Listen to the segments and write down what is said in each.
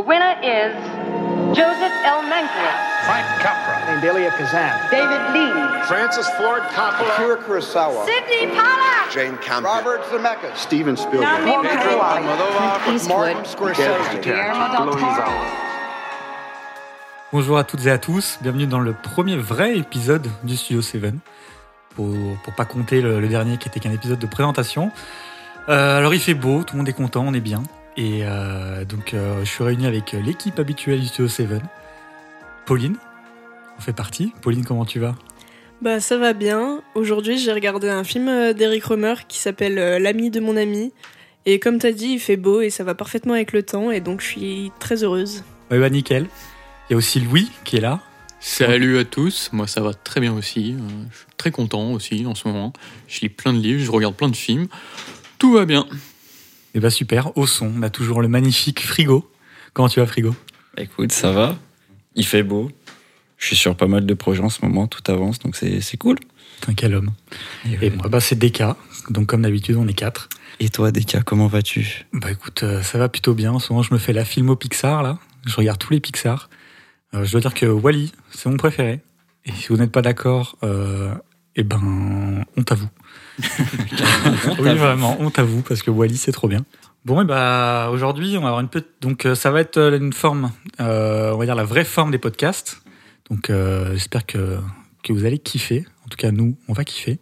The winner is Joseph L. Mankiewicz. Frank Capra. Delia Kazan. David Lean. Francis Ford Coppola. Akira Kurosawa. Sidney Pollack. Jane Campion. Robert Zemeckis. Steven Spielberg. Nami Pedro. Almodovar. Martin Scorsese. Guillermo del Toro. Bonjour à toutes et à tous, bienvenue dans le premier vrai épisode du Studio 7, pour, pour pas compter le, le dernier qui était qu'un épisode de présentation. Euh, alors il fait beau, tout le monde est content, on est bien, et euh, donc euh, je suis réuni avec l'équipe habituelle du Studio 7. Pauline, on fait partie. Pauline, comment tu vas? Bah ça va bien. Aujourd'hui j'ai regardé un film euh, d'Eric Romer qui s'appelle euh, L'ami de mon ami. Et comme t'as dit, il fait beau et ça va parfaitement avec le temps et donc je suis très heureuse. Ouais, bah, nickel. Il y a aussi Louis qui est là. Salut à tous, moi ça va très bien aussi. Euh, Je suis très content aussi en ce moment. Je lis plein de livres, je regarde plein de films. Tout va bien. Et bah super, au son, on a toujours le magnifique Frigo. Comment tu vas Frigo? Écoute, ça va. Il fait beau. Je suis sur pas mal de projets en ce moment, tout avance, donc c'est cool. T'es un quel homme. Et moi, bah, c'est Deka. Donc, comme d'habitude, on est quatre. Et toi, Deka, comment vas-tu? Bah, écoute, euh, ça va plutôt bien. En ce moment, je me fais la filmo Pixar, là. Je regarde tous les Pixar. Euh, je dois dire que Wally, c'est mon préféré. Et si vous n'êtes pas d'accord, euh, eh ben, honte à vous. Oui, vraiment, honte à vous, parce que Wally, c'est trop bien. Bon, et bah, aujourd'hui, on va avoir une petite. Donc, euh, ça va être euh, une forme, euh, on va dire la vraie forme des podcasts. Donc, euh, j'espère que, que vous allez kiffer. En tout cas, nous, on va kiffer.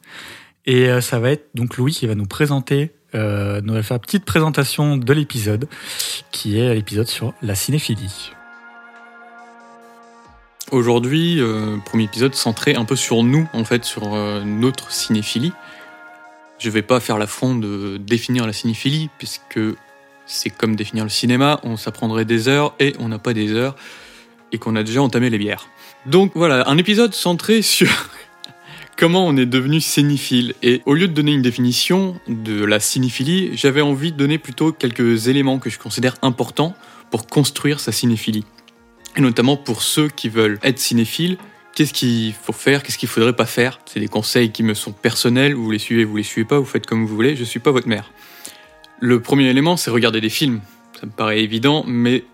Et euh, ça va être donc Louis qui va nous présenter, euh, nous va faire une petite présentation de l'épisode, qui est l'épisode sur la cinéphilie. Aujourd'hui, euh, premier épisode centré un peu sur nous, en fait, sur euh, notre cinéphilie. Je vais pas faire l'affront de définir la cinéphilie, puisque c'est comme définir le cinéma, on s'apprendrait des heures et on n'a pas des heures, et qu'on a déjà entamé les bières. Donc voilà, un épisode centré sur comment on est devenu cinéphile. Et au lieu de donner une définition de la cinéphilie, j'avais envie de donner plutôt quelques éléments que je considère importants pour construire sa cinéphilie. Et notamment pour ceux qui veulent être cinéphiles, qu'est-ce qu'il faut faire, qu'est-ce qu'il faudrait pas faire? C'est des conseils qui me sont personnels, vous les suivez, vous les suivez pas, vous faites comme vous voulez, je suis pas votre mère. Le premier élément, c'est regarder des films. Ça me paraît évident, mais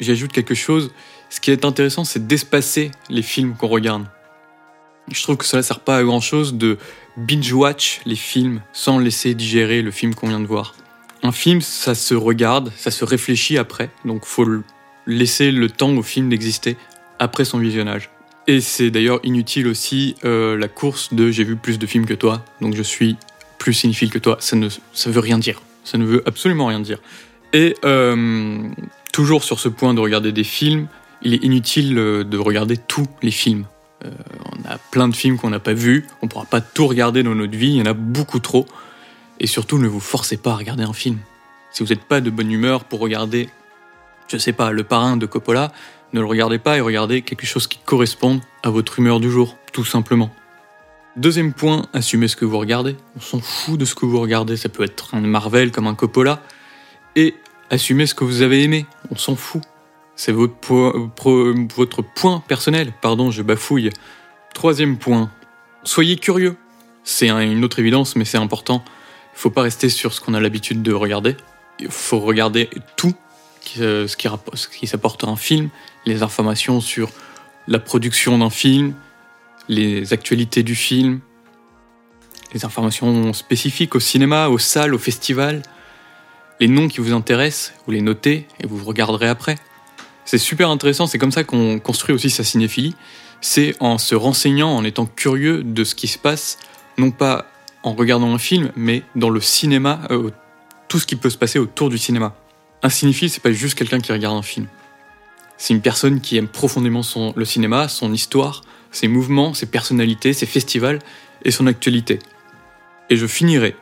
j'ajoute quelque chose. Ce qui est intéressant, c'est d'espacer les films qu'on regarde. Je trouve que cela sert pas à grand chose de binge-watch les films sans laisser digérer le film qu'on vient de voir. Un film, ça se regarde, ça se réfléchit après, donc faut laisser le temps au film d'exister après son visionnage. Et c'est d'ailleurs inutile aussi euh, la course de j'ai vu plus de films que toi, donc je suis plus cinéphile que toi. Ça ne veut rien dire. Ça ne veut absolument rien dire. Et euh, toujours sur ce point de regarder des films, il est inutile euh, de regarder tous les films. On a plein de films qu'on n'a pas vus, on ne pourra pas tout regarder dans notre vie, il y en a beaucoup trop. Et surtout, ne vous forcez pas à regarder un film. Si vous n'êtes pas de bonne humeur pour regarder, je sais pas, Le Parrain de Coppola, ne le regardez pas et regardez quelque chose qui corresponde à votre humeur du jour, tout simplement. Deuxième point, assumez ce que vous regardez. On s'en fout de ce que vous regardez, ça peut être un Marvel comme un Coppola. Et assumez ce que vous avez aimé, on s'en fout. C'est votre, votre point personnel, pardon, je bafouille. Troisième point, soyez curieux. C'est un- une autre évidence, mais c'est important. Il faut pas rester sur ce qu'on a l'habitude de regarder. Il faut regarder tout euh, ce qui, rapp- ce qui s'apporte à un film, les informations sur la production d'un film, les actualités du film, les informations spécifiques au cinéma, aux salles, au festival, les noms qui vous intéressent, vous les notez et vous regarderez après. C'est super intéressant, c'est comme ça qu'on construit aussi sa cinéphilie. C'est en se renseignant, en étant curieux de ce qui se passe, non pas en regardant un film, mais dans le cinéma, euh, tout ce qui peut se passer autour du cinéma. Un cinéphile, c'est pas juste quelqu'un qui regarde un film. C'est une personne qui aime profondément le cinéma, son histoire, ses mouvements, ses personnalités, ses festivals et son actualité. Et je finirai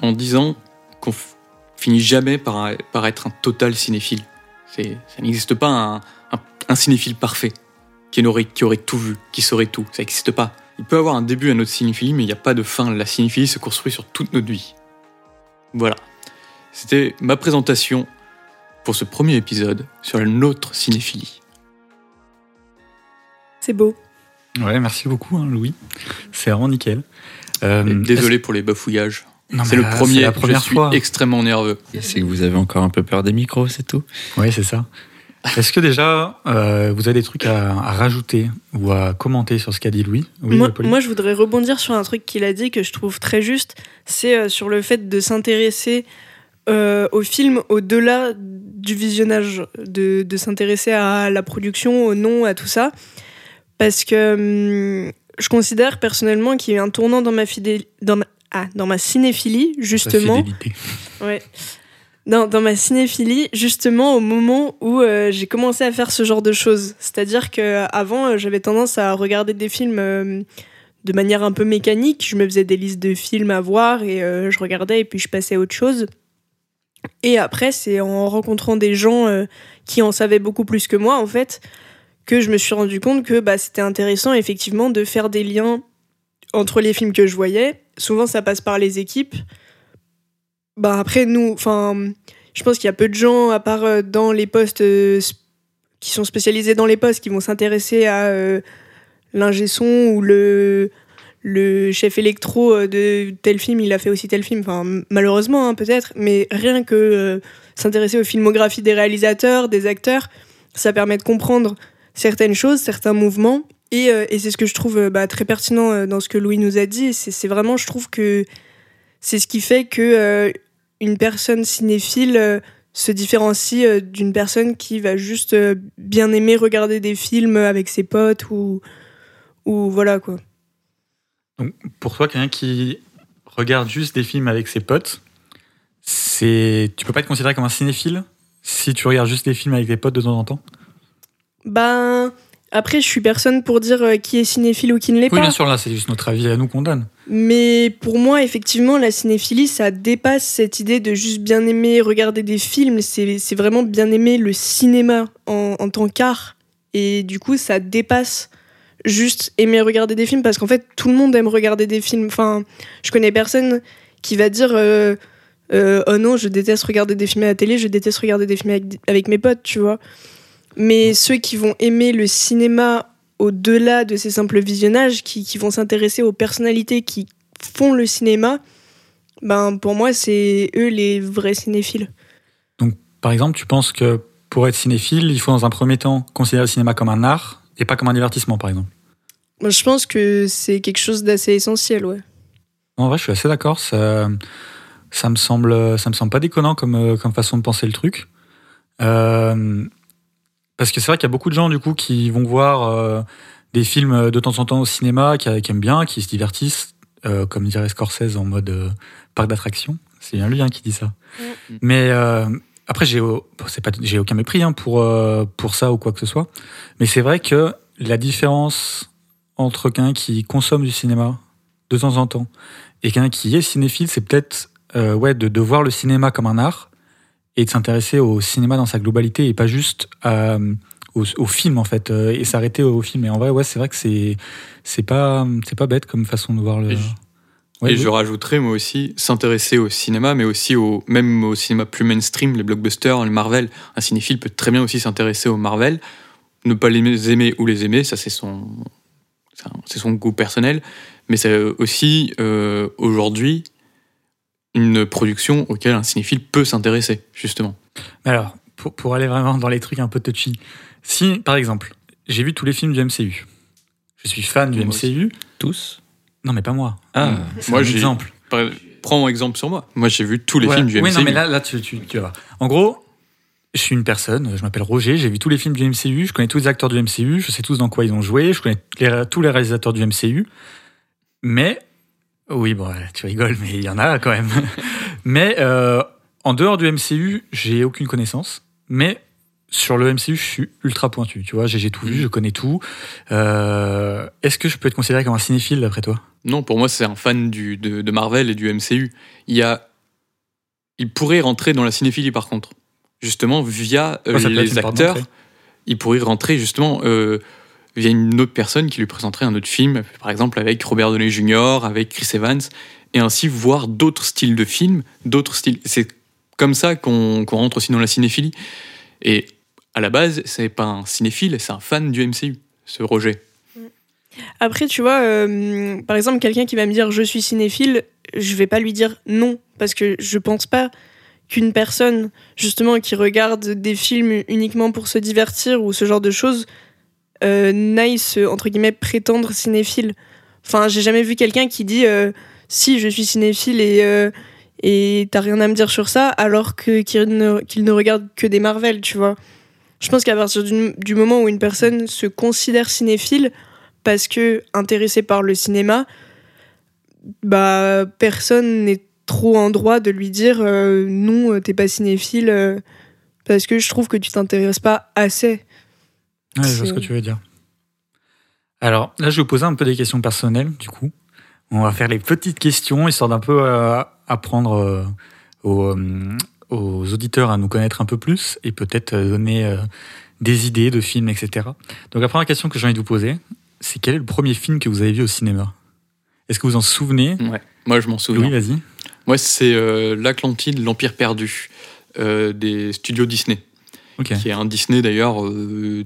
en disant qu'on finit jamais par, être un total cinéphile. Ça n'existe pas un, cinéphile parfait qui aurait, qui aurait tout vu, qui saurait tout. Ça n'existe pas. Il peut avoir un début à notre cinéphilie, mais il n'y a pas de fin. La cinéphilie se construit sur toute notre vie. Voilà. C'était ma présentation pour ce premier épisode sur notre cinéphilie. C'est beau. Ouais, merci beaucoup, hein, Louis. C'est vraiment nickel. Euh, Désolé pour les bafouillages. C'est le premier, c'est la première je suis fois. extrêmement nerveux. C'est que vous avez encore un peu peur des micros, c'est tout Oui, c'est ça. Est-ce que déjà, euh, vous avez des trucs à, à rajouter ou à commenter sur ce qu'a dit Louis? Oui, moi, Pauline moi, je voudrais rebondir sur un truc qu'il a dit que je trouve très juste. C'est euh, sur le fait de s'intéresser euh, au film au-delà du visionnage, de, de s'intéresser à la production, au nom, à tout ça. Parce que hum, je considère personnellement qu'il y a eu un tournant dans ma, fidé- dans ma, ah, dans ma cinéphilie, justement. Ouais. Dans, dans ma cinéphilie, justement au moment où euh, j'ai commencé à faire ce genre de choses. C'est-à-dire que avant, euh, j'avais tendance à regarder des films euh, de manière un peu mécanique. Je me faisais des listes de films à voir et je regardais et puis je passais à autre chose. Et après, c'est en rencontrant des gens euh, qui en savaient beaucoup plus que moi, en fait, que je me suis rendu compte que bah, c'était intéressant, effectivement, de faire des liens entre les films que je voyais. Souvent, ça passe par les équipes. Bah, après, nous, je pense qu'il y a peu de gens, à part euh, dans les postes euh, qui sont spécialisés dans les postes, qui vont s'intéresser à euh, l'ingé son ou le, le chef électro euh, de tel film, il a fait aussi tel film. Enfin, malheureusement, hein, peut-être, mais rien que euh, s'intéresser aux filmographies des réalisateurs, des acteurs, ça permet de comprendre certaines choses, certains mouvements. Et, euh, c'est ce que je trouve bah, très pertinent dans ce que Louis nous a dit. C'est vraiment, je trouve que c'est ce qui fait que une personne cinéphile se différencie d'une personne qui va juste bien aimer regarder des films avec ses potes ou voilà quoi. Pour toi, quelqu'un qui regarde juste des films avec ses potes, c'est tu peux pas être considéré comme un cinéphile si tu regardes juste des films avec tes potes de temps en temps? Ben après, je suis personne pour dire euh, qui est cinéphile ou qui ne l'est Oui, pas. bien sûr, là, c'est juste notre avis à nous qu'on donne. Mais pour moi, effectivement, la cinéphilie, ça dépasse cette idée de juste bien aimer regarder des films. C'est c'est vraiment bien aimer le cinéma en, en tant qu'art. Et du coup, ça dépasse juste aimer regarder des films parce qu'en fait, tout le monde aime regarder des films. Enfin, je connais personne qui va dire euh, euh, Oh non, je déteste regarder des films à la télé, je déteste regarder des films avec, avec mes potes, tu vois. Mais ceux qui vont aimer le cinéma au-delà de ces simples visionnages, qui, qui vont s'intéresser aux personnalités qui font le cinéma, ben pour moi, c'est eux les vrais cinéphiles. Par exemple, tu penses que pour être cinéphile, il faut dans un premier temps considérer le cinéma comme un art et pas comme un divertissement, par exemple. Moi, je pense que c'est quelque chose d'assez essentiel, ouais. En vrai, je suis assez d'accord. Ça, ça me semble, ça me semble pas déconnant comme, euh, comme façon de penser le truc. Euh, parce que c'est vrai qu'il y a beaucoup de gens du coup qui vont voir euh, des films de temps en temps au cinéma, qui, qui aiment bien, qui se divertissent, euh, comme dirait Scorsese en mode euh, parc d'attraction. C'est bien lui hein, qui dit ça. Mais euh, après, j'ai bon, pas, j'ai aucun mépris hein, pour euh, pour ça ou quoi que ce soit. Mais c'est vrai que la différence entre quelqu'un qui consomme du cinéma de temps en temps et quelqu'un qui est cinéphile, c'est peut-être euh, ouais, de, de voir le cinéma comme un art et de s'intéresser au cinéma dans sa globalité et pas juste à, au, au film en fait euh, et s'arrêter au film. Et en vrai, ouais, c'est vrai que c'est c'est pas c'est pas bête comme façon de voir le. Et je- Ouais, et oui. je rajouterais moi aussi s'intéresser au cinéma, mais aussi au même au cinéma plus mainstream, les blockbusters, les Marvel. Un cinéphile peut très bien aussi s'intéresser aux Marvel, ne pas les aimer ou les aimer, ça c'est son c'est son goût personnel, mais c'est aussi euh, aujourd'hui une production auquel un cinéphile peut s'intéresser justement. Mais alors, pour, pour aller vraiment dans les trucs un peu touchy, si par exemple, j'ai vu tous les films du MCU, je suis fan du Moi aussi. MCU. Tous Non, mais pas moi. Ah, C'est Moi, j'ai- exemple. Par- Prends mon exemple sur moi. Moi j'ai vu tous les Ouais. films du Oui, MCU. non, mais là, là tu, tu, tu vas. En gros, je suis une personne, je m'appelle Roger, j'ai vu tous les films du MCU, je connais tous les acteurs du MCU, je sais tous dans quoi ils ont joué, je connais les- tous les réalisateurs du MCU. Mais, oui, bon, tu rigoles, mais il y en a quand même. mais euh, en dehors du MCU, j'ai aucune connaissance. Mais sur le MCU, je suis ultra pointu. Tu vois, j'ai tout vu, je connais tout. Euh, Est-ce que je peux être considéré comme un cinéphile d'après toi? Non, pour moi, c'est un fan du, de, de Marvel et du MCU. Il y a, il pourrait rentrer dans la cinéphilie par contre, justement via euh, Ouais, les acteurs. Il pourrait rentrer justement euh, via une autre personne qui lui présenterait un autre film, par exemple avec Robert Downey Jr., avec Chris Evans, et ainsi voir d'autres styles de films, d'autres styles. C'est comme ça qu'on qu'on rentre aussi dans la cinéphilie. Et à la base, c'est pas un cinéphile, c'est un fan du MCU, ce Roger. Après, tu vois, euh, par exemple, quelqu'un qui va me dire je suis cinéphile, je vais pas lui dire non, parce que je pense pas qu'une personne, justement, qui regarde des films uniquement pour se divertir ou ce genre de choses, euh, n'aille se, entre guillemets, prétendre cinéphile. Enfin, j'ai jamais vu quelqu'un qui dit euh, si je suis cinéphile et, euh, et t'as rien à me dire sur ça, alors qu'il ne, ne regarde que des Marvel, tu vois. Je pense qu'à partir du, du moment où une personne se considère cinéphile parce que intéressée par le cinéma, bah personne n'est trop en droit de lui dire euh, non, euh, t'es pas cinéphile euh, parce que je trouve que tu t'intéresses pas assez. Ouais, je vois ce que tu veux dire. Alors, là, je vais vous poser un peu des questions personnelles, du coup. On va faire les petites questions, histoire d'un peu euh, apprendre aux, aux auditeurs à nous connaître un peu plus et peut-être euh, donner euh, des idées de films, etc. Donc, la première question que j'ai envie de vous poser, c'est quel est le premier film que vous avez vu au cinéma? Est-ce que vous en souvenez? Ouais. Moi, je m'en souviens. Oui, vas-y. Moi, c'est euh, l'Atlantide, l'Empire perdu euh, des studios Disney, qui est un Disney d'ailleurs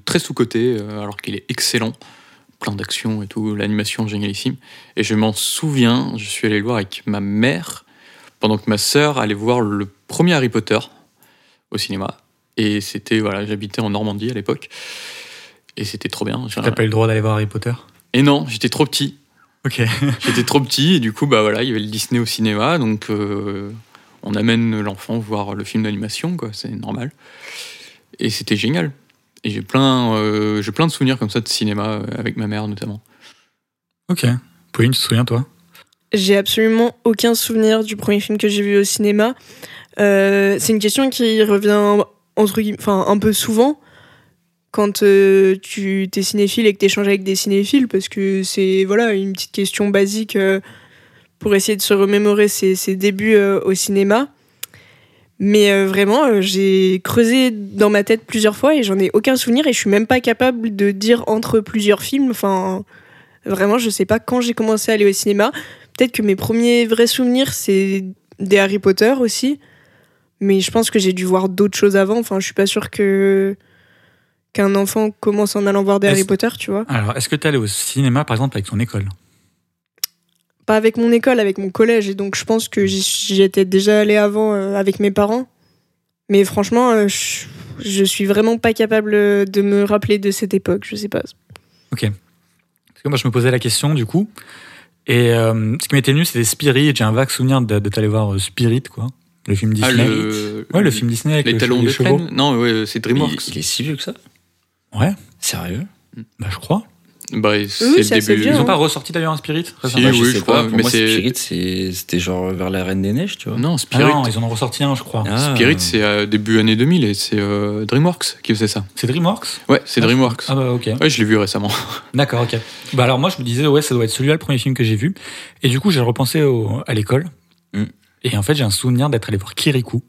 très sous-coté, alors qu'il est excellent, plein d'action et tout, l'animation génialissime. Et je m'en souviens, je suis allé le voir avec ma mère, pendant que ma sœur allait voir le premier Harry Potter au cinéma. Et c'était, voilà, j'habitais en Normandie à l'époque. Et c'était trop bien. T'as pas eu le droit d'aller voir Harry Potter? Et non, j'étais trop petit. Ok. J'étais trop petit et du coup, bah voilà, il y avait le Disney au cinéma, donc euh, on amène l'enfant voir le film d'animation, quoi, c'est normal. Et c'était génial. Et j'ai plein, euh, j'ai plein de souvenirs comme ça de cinéma euh, avec ma mère notamment. Ok. Pauline, tu te souviens, toi? J'ai absolument aucun souvenir du premier film que j'ai vu au cinéma. Euh, c'est une question qui revient entre enfin un peu souvent quand euh, tu t'es cinéphile et que tu échanges avec des cinéphiles parce que c'est voilà une petite question basique euh, pour essayer de se remémorer ses, débuts au cinéma. Mais vraiment, j'ai creusé dans ma tête plusieurs fois et j'en ai aucun souvenir et je suis même pas capable de dire entre plusieurs films. Enfin, vraiment, je sais pas quand j'ai commencé à aller au cinéma. Peut-être que mes premiers vrais souvenirs, c'est des Harry Potter aussi. Mais je pense que j'ai dû voir d'autres choses avant. Enfin, je suis pas sûre que qu'un enfant commence en allant voir des Harry Potter, tu vois. Alors, est-ce que t'es allé au cinéma, par exemple, avec ton école? Pas avec mon école, avec mon collège. Et donc, je pense que j'y étais déjà allée avant euh, avec mes parents. Mais franchement, euh, je, je suis vraiment pas capable de me rappeler de cette époque. Je sais pas. Parce que moi, je me posais la question, du coup. Et euh, ce qui m'était venu, c'était Spirit. J'ai un vague souvenir t'aller voir euh, Spirit, quoi. Le film Ah, Disney. le, Ouais, le film Disney avec Les le- talons de chevaux. plaine Non, ouais, c'est Il, DreamWorks. il est si vieux que ça Ouais, Sérieux bah, je crois. Bah, c'est c'est le assez début. vieux, Ils ont hein. pas ressorti d'ailleurs un Spirit Si, récemment Bah, oui, je crois, Pour mais moi, Spirit, c'était genre vers la Reine des Neiges, tu vois. Non, Ah Spirit, non, ils en ont ressorti un, je crois. Ah. Spirit c'est euh, début année 2000 et c'est euh, DreamWorks qui faisait ça. C'est DreamWorks Ouais, c'est Ah, DreamWorks. Ah bah ok. Ouais, je l'ai vu récemment. D'accord, ok. Bah alors moi je me disais ouais ça doit être celui-là le premier film que j'ai vu. Et du coup j'ai repensé au- à l'école. Mm. Et en fait j'ai un souvenir d'être allé voir Kirikou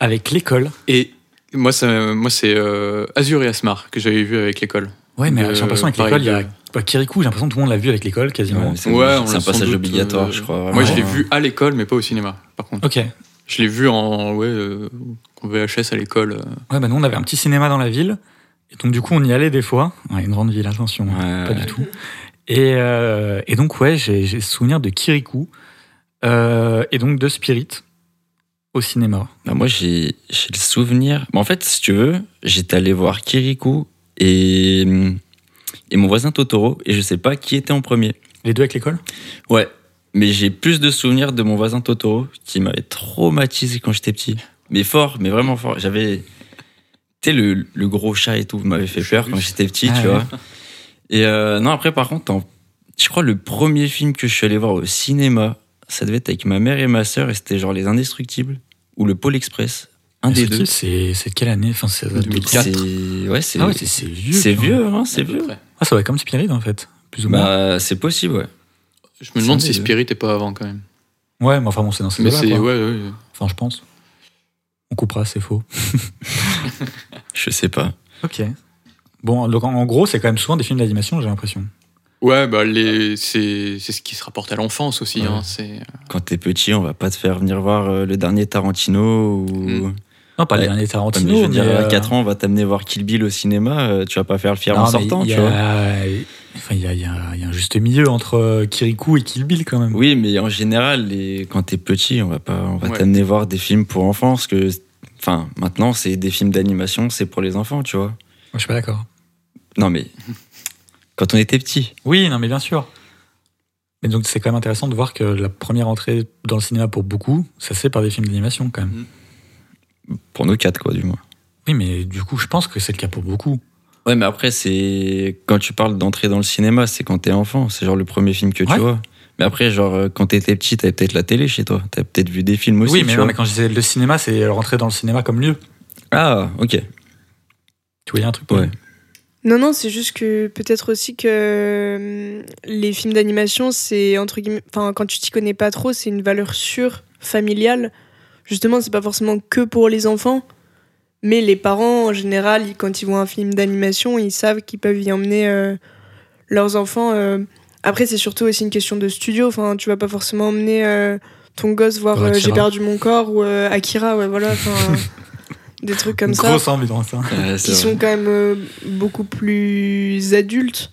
avec l'école. Et moi, ça, moi c'est euh, Azur et Asmar que j'avais vu avec l'école. Ouais mais j'ai l'impression avec l'école il y a bah, Kirikou j'ai l'impression que tout le monde l'a vu avec l'école quasiment. Ouais, c'est Ouais, un passage doute, obligatoire, euh, je crois. Moi, je l'ai vu à l'école, mais pas au cinéma, par contre. Ok. Je l'ai vu en, ouais, euh, VHS à l'école. Ouais bah nous on avait un petit cinéma dans la ville. Et donc du coup on y allait des fois. Ouais, une grande ville attention. Ouais, pas ouais. du tout. Et, euh, et donc ouais j'ai j'ai souvenir de Kirikou euh, et donc de Spirit au cinéma. Bah, moi, j'ai le souvenir. Bah, en fait, si tu veux, j'étais allé voir Kirikou et, et mon voisin Totoro, et je sais pas qui était en premier. Les deux avec l'école? Ouais, mais j'ai plus de souvenirs de mon voisin Totoro qui m'avait traumatisé quand j'étais petit. Mais fort, mais vraiment fort. J'avais. Tu sais, le, le gros chat et tout m'avait fait peur quand j'étais petit, Ah tu ouais. vois. Et euh, non, après, par contre, je crois le premier film que je suis allé voir au cinéma, ça devait être avec ma mère et ma sœur, et c'était genre Les Indestructibles ou le Pôle Express. Un des deux. C'est c'est de quelle année? Enfin, c'est- ça date de 2004. C'est ouais, c'est Ah ouais, vieux. c'est vieux, hein, c'est vieux. Ah, ça va être comme Spirit en fait, plus ou moins. Bah, c'est possible, ouais. Je me demande si. Spirit est pas avant quand même. Ouais, mais enfin bon, c'est dans ces Mais quoi. Ouais, ouais. Enfin, je pense. On coupera, c'est faux. Je sais pas. Ok. Bon, donc en gros, c'est quand même souvent des films d'animation, j'ai l'impression. Ouais, bah, les... c'est c'est ce qui se rapporte à l'enfance aussi. Ouais. Hein. C'est... Quand t'es petit, on va pas te faire venir voir euh, le dernier Tarantino ou, Mm. Non, pas Ouais. derniers Ouais, Tarantino. mais je veux dire, mais, à euh, 4 ans, on va t'amener voir Kill Bill au cinéma, euh, tu vas pas faire le fier non, en sortant, il y tu vois. a, enfin, il y a, il y a- il y a un juste milieu entre euh, Kirikou et Kill Bill quand même. Oui, mais en général, les... quand t'es petit, on va pas, on va Ouais. t'amener voir des films pour enfants, parce que, enfin, maintenant, c'est des films d'animation, c'est pour les enfants, tu vois. Moi, je suis pas d'accord. Non, mais quand on était petit. Oui, non, mais bien sûr. Mais donc, c'est quand même intéressant de voir que la première entrée dans le cinéma pour beaucoup, ça se fait par des films d'animation quand même. Pour nos quatre, quoi, du moins. Oui, mais du coup, je pense que c'est le cas pour beaucoup. Ouais, mais après, c'est. Quand tu parles d'entrer dans le cinéma, c'est quand t'es enfant. C'est genre le premier film que tu vois. Mais après, genre, euh, quand t'étais petit, t'avais peut-être la télé chez toi. T'avais peut-être vu des films aussi. oui, tu mais, non, vois. mais quand je disais le cinéma, c'est rentrer dans le cinéma comme lieu. Ah, ok. Tu voyais un truc Ouais. Non, non, c'est juste que peut-être aussi que hum, les films d'animation, c'est entre guillemets. Enfin, quand tu t'y connais pas trop, c'est une valeur sûre, familiale. Justement, c'est pas forcément que pour les enfants. Mais les parents, en général, quand ils voient un film d'animation, ils savent qu'ils peuvent y emmener euh, leurs enfants. euh. Après, c'est surtout aussi une question de studio. Enfin, tu vas pas forcément emmener euh, ton gosse voir euh. J'ai perdu mon corps ou euh, Akira, ouais, voilà. Enfin, des trucs comme ça Grosse ambiance. hein. Ouais, qui vrai. sont quand même euh, beaucoup plus adultes.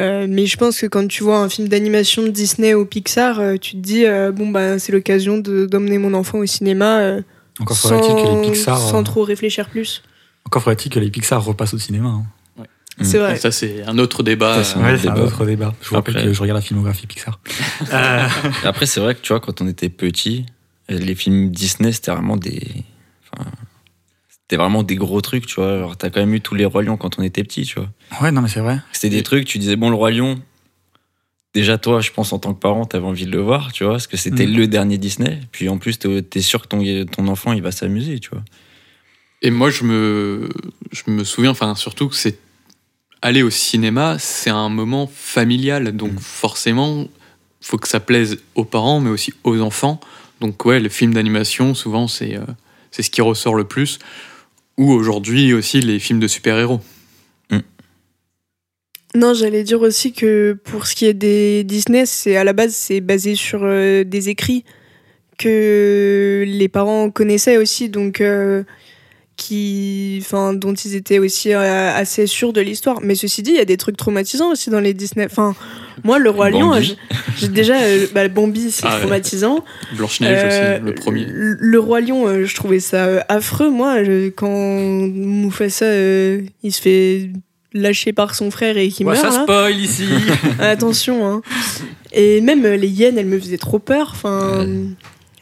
Euh, mais je pense que quand tu vois un film d'animation de Disney ou Pixar, euh, tu te dis euh, bon bah c'est l'occasion de- d'emmener mon enfant au cinéma euh, Encore sans, faudrait-il que les Pixar, sans trop réfléchir plus. encore faudrait-il que les Pixar repassent au cinéma. hein. Mm. C'est vrai. Ça, c'est un autre débat. C'est un Ouais, autre un débat. autre débat. Je vous rappelle que je regarde la filmographie Pixar. Après, c'est vrai que tu vois, quand on était petit, les films Disney, c'était vraiment des. Enfin, c'était vraiment des gros trucs, tu vois. Alors, t'as quand même eu tous les Rois Lions quand on était petit, tu vois. ouais, non, mais c'est vrai. C'était des trucs, tu disais, bon, le Roi Lion, déjà, toi, je pense, en tant que parent, t'avais envie de le voir, tu vois, parce que c'était Mm. le dernier Disney. Puis en plus, t'es sûr que ton, ton enfant, il va s'amuser, tu vois. Et moi, je me, je me souviens, enfin, surtout que c'est aller au cinéma, c'est un moment familial. Donc, Mm. forcément, faut que ça plaise aux parents, mais aussi aux enfants. Donc, ouais, le film d'animation, souvent, c'est euh, c'est ce qui ressort le plus. Ou aujourd'hui aussi les films de super-héros. Non, j'allais dire aussi que pour ce qui est des Disney, c'est à la base c'est basé sur euh, des écrits que les parents connaissaient aussi, donc euh, qui, enfin, dont ils étaient aussi euh, assez sûrs de l'histoire. Mais ceci dit, il y a des trucs traumatisants aussi dans les Disney. Enfin, moi, le roi lion, j'ai déjà euh, bah, Bambi, c'est Ah ouais. traumatisant. Blanche-Neige Euh, aussi, le premier. Le, le roi lion, euh, je trouvais ça euh, affreux. Moi, je- quand Mufasa, euh, il se fait lâcher par son frère et qu'il Ouais, meurt. ça là. spoil ici. Attention, hein. Et même euh, les hyènes, elles me faisaient trop peur. Enfin,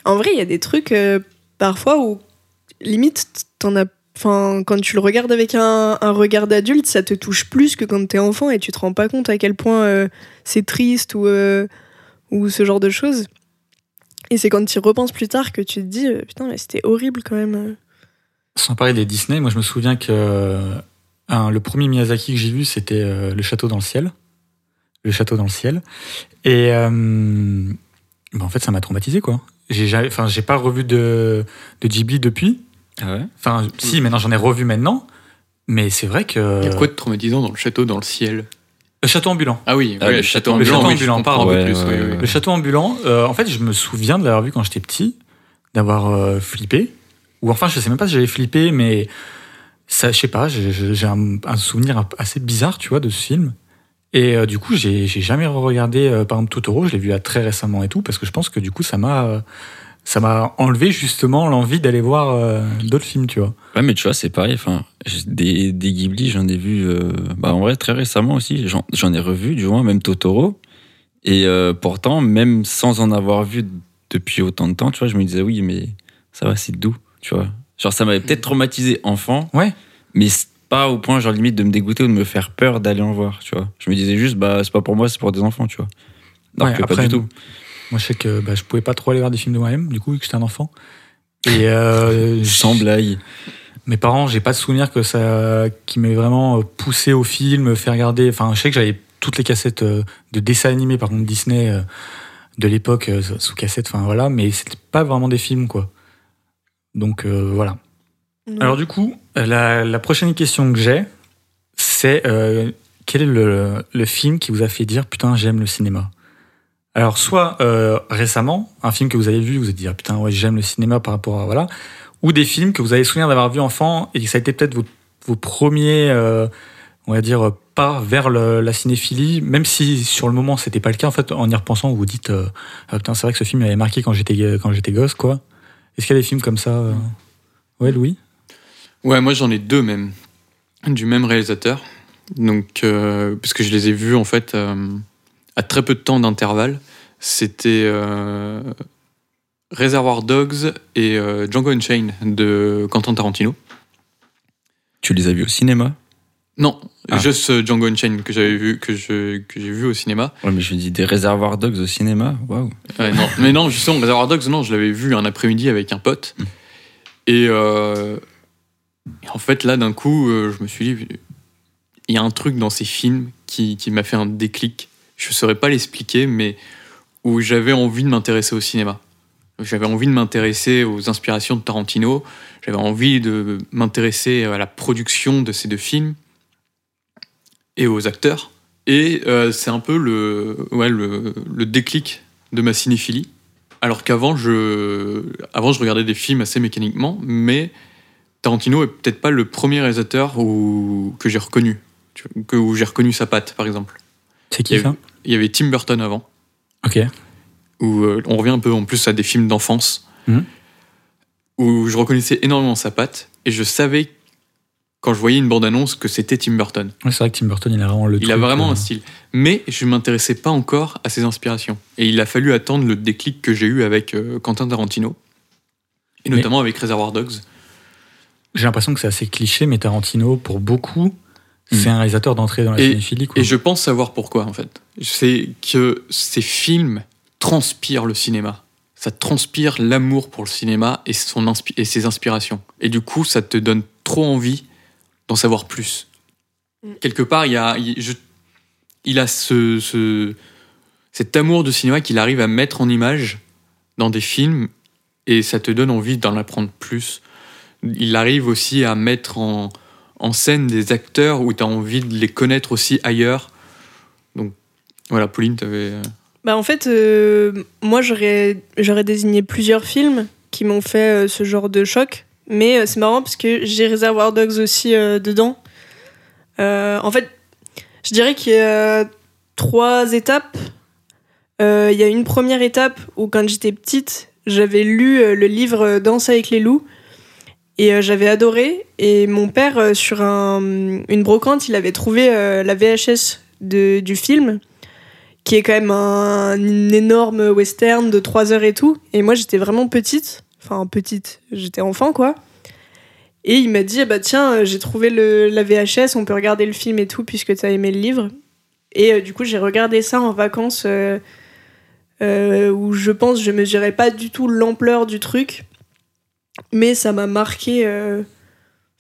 en vrai, il y a des trucs euh, parfois où limite t'en as. Enfin, quand tu le regardes avec un, regard d'adulte, ça te touche plus que quand t'es enfant et tu te rends pas compte à quel point euh, c'est triste ou, euh, ou ce genre de choses. Et c'est quand tu y repenses plus tard que tu te dis euh, putain, mais c'était horrible quand même. Sans parler des Disney, moi je me souviens que le premier Miyazaki que j'ai vu, c'était Le Château dans le ciel. Le Château dans le ciel. Et ben, en fait, ça m'a traumatisé quoi. J'ai j'ai pas revu de, de Ghibli depuis. Ah ouais? Enfin, si, maintenant j'en ai revu maintenant. Mais c'est vrai que. Il y a quoi de traumatisant dans le château dans le ciel? Le château ambulant. Ah oui, Ah, le le château ambulant, le château je ambulant, comprends un peu pardon. plus. Ouais, ouais. Le château ambulant, euh, en fait, je me souviens de l'avoir vu quand j'étais petit, d'avoir euh, flippé. Ou enfin, je sais même pas si j'avais flippé, mais ça, je sais pas, j'ai- un, un souvenir assez bizarre, tu vois, de ce film. Et euh, du coup, j'ai j'ai jamais regardé, euh, par exemple, Totoro, je l'ai vu là très récemment et tout, parce que je pense que du coup, ça m'a euh, ça m'a enlevé justement l'envie d'aller voir euh, d'autres films, tu vois. Ouais, mais tu vois, c'est pareil. Enfin, des, des Ghibli, j'en ai vu, euh, bah, en vrai, très récemment aussi. J'en ai revu, du moins, même Totoro. Et euh, pourtant, même sans en avoir vu depuis autant de temps, tu vois, je me disais, oui, mais ça va, c'est doux, tu vois. Genre, ça m'avait peut-être traumatisé enfant, Ouais. mais pas au point, genre, limite, de me dégoûter ou de me faire peur d'aller en voir, tu vois. Je me disais juste, bah, c'est pas pour moi, c'est pour des enfants, tu vois. Alors Ouais, pas du tout. Moi, je sais que bah, je pouvais pas trop aller voir des films de moi-même, du coup, vu que j'étais un enfant. Et euh, Sans blague. Mes parents, j'ai pas de souvenir que ça, qui m'ait vraiment poussé au film, fait regarder. Enfin, je sais que j'avais toutes les cassettes euh, de dessins animés, par contre Disney euh, de l'époque euh, sous cassette. Enfin voilà, mais c'était pas vraiment des films quoi. Donc euh, voilà. Alors du coup, la, la prochaine question que j'ai, c'est euh, quel est le, le film qui vous a fait dire putain j'aime le cinéma? Alors soit euh, récemment, un film que vous avez vu, vous vous êtes dit ah, putain ouais j'aime le cinéma par rapport à voilà, ou des films que vous avez souvenir d'avoir vu enfant et que ça a été peut-être vos, vos premiers, euh, on va dire, pas vers le- la cinéphilie, même si sur le moment c'était pas le cas. En fait, en y repensant, vous vous dites, euh, ah, putain, c'est vrai que ce film m'avait marqué quand j'étais quand j'étais gosse, quoi. Est-ce qu'il y a des films comme ça Ouais, Louis? Ouais, moi j'en ai deux même, du même réalisateur. Donc, euh, parce que je les ai vus en fait euh, à très peu de temps d'intervalle. C'était euh, Reservoir Dogs et euh, Django Unchained de Quentin Tarantino. Tu les as vus au cinéma? Non, Ah. juste euh, Django Unchained que j'avais vu, que je que j'ai vu au cinéma. Ouais, mais je dis des réservoirs dogs au cinéma. Waouh. Ouais, non, mais non, justement, Reservoir Dogs, non, je l'avais vu un après-midi avec un pote. Mm. Et, euh, et en fait, là, d'un coup, je me suis dit, il y a un truc dans ces films qui, qui m'a fait un déclic. Je ne saurais pas l'expliquer, mais où j'avais envie de m'intéresser au cinéma. J'avais envie de m'intéresser aux inspirations de Tarantino. J'avais envie de m'intéresser à la production de ces deux films et aux acteurs. Et euh, c'est un peu le, ouais, le, le déclic de ma cinéphilie. Alors qu'avant, je, avant, je regardais des films assez mécaniquement, mais Tarantino est peut-être pas le premier réalisateur où, que j'ai reconnu, que, où j'ai reconnu sa patte, par exemple. C'est qui Il y, ça? il y avait Tim Burton avant, Ok. où euh, on revient un peu en plus à des films d'enfance, Mhm. où je reconnaissais énormément sa patte, et je savais, quand je voyais une bande-annonce, que c'était Tim Burton. Ouais, c'est vrai que Tim Burton, il a vraiment le Il a vraiment euh, un style. Mais je ne m'intéressais pas encore à ses inspirations. Et il a fallu attendre le déclic que j'ai eu avec euh, Quentin Tarantino. Et Mais- notamment avec Reservoir Dogs. J'ai l'impression que c'est assez cliché, mais Tarantino, pour beaucoup, c'est Mm. un réalisateur d'entrée dans la Et- cinéphilie. Quoi. Et je pense savoir pourquoi, en fait. C'est que ces films transpirent le cinéma. Ça transpire l'amour pour le cinéma et, son inspi- et ses inspirations. Et du coup, ça te donne trop envie d'en savoir plus. Mm. Quelque part, il, y a, il, je- il a ce, ce- cet amour du cinéma qu'il arrive à mettre en image dans des films et ça te donne envie d'en apprendre plus. Il arrive aussi à mettre en, en scène des acteurs où tu as envie de les connaître aussi ailleurs. Donc voilà, Pauline, tu avais. Bah en fait, euh, moi j'aurais désigné plusieurs films qui m'ont fait euh, ce genre de choc, mais euh, c'est marrant parce que j'ai Reservoir Dogs aussi euh, dedans. Euh, en fait, je dirais qu'il y a trois étapes. Euh, Il y a une première étape où quand j'étais petite, j'avais lu euh, le livre euh, Danse avec les loups et euh, j'avais adoré. Et mon père, euh, sur un- une brocante, il avait trouvé euh, la VHS de, du film qui est quand même un, un énorme western de 3 heures et tout. Et moi, j'étais vraiment petite. Enfin, petite, j'étais enfant, quoi. Et il m'a dit, bah tiens, euh, j'ai trouvé la VHS, on peut regarder le film et tout, puisque tu as aimé le livre. Et euh, du coup, j'ai regardé ça en vacances, euh, où je pense je mesurais pas du tout l'ampleur du truc. Mais ça m'a marqué.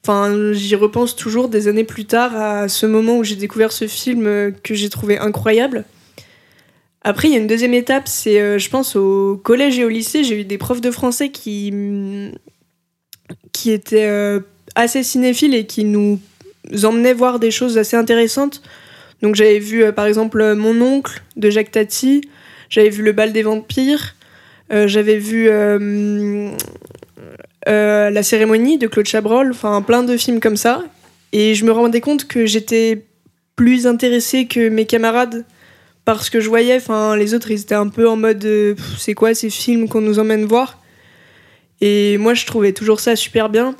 Enfin, j'y repense toujours des années plus tard à ce moment où j'ai découvert ce film que j'ai trouvé incroyable. Après, il y a une deuxième étape, c'est, euh, je pense, au collège et au lycée, j'ai eu des profs de français qui, qui étaient euh, assez cinéphiles et qui nous emmenaient voir des choses assez intéressantes. Donc j'avais vu, euh, par exemple, Mon oncle de Jacques Tati, j'avais vu Le bal des vampires, j'avais vu La cérémonie de Claude Chabrol, enfin plein de films comme ça. Et je me rendais compte que j'étais plus intéressée que mes camarades parce que je voyais, enfin, les autres, ils étaient un peu en mode euh, c'est quoi ces films qu'on nous emmène voir? Et moi, je trouvais toujours ça super bien.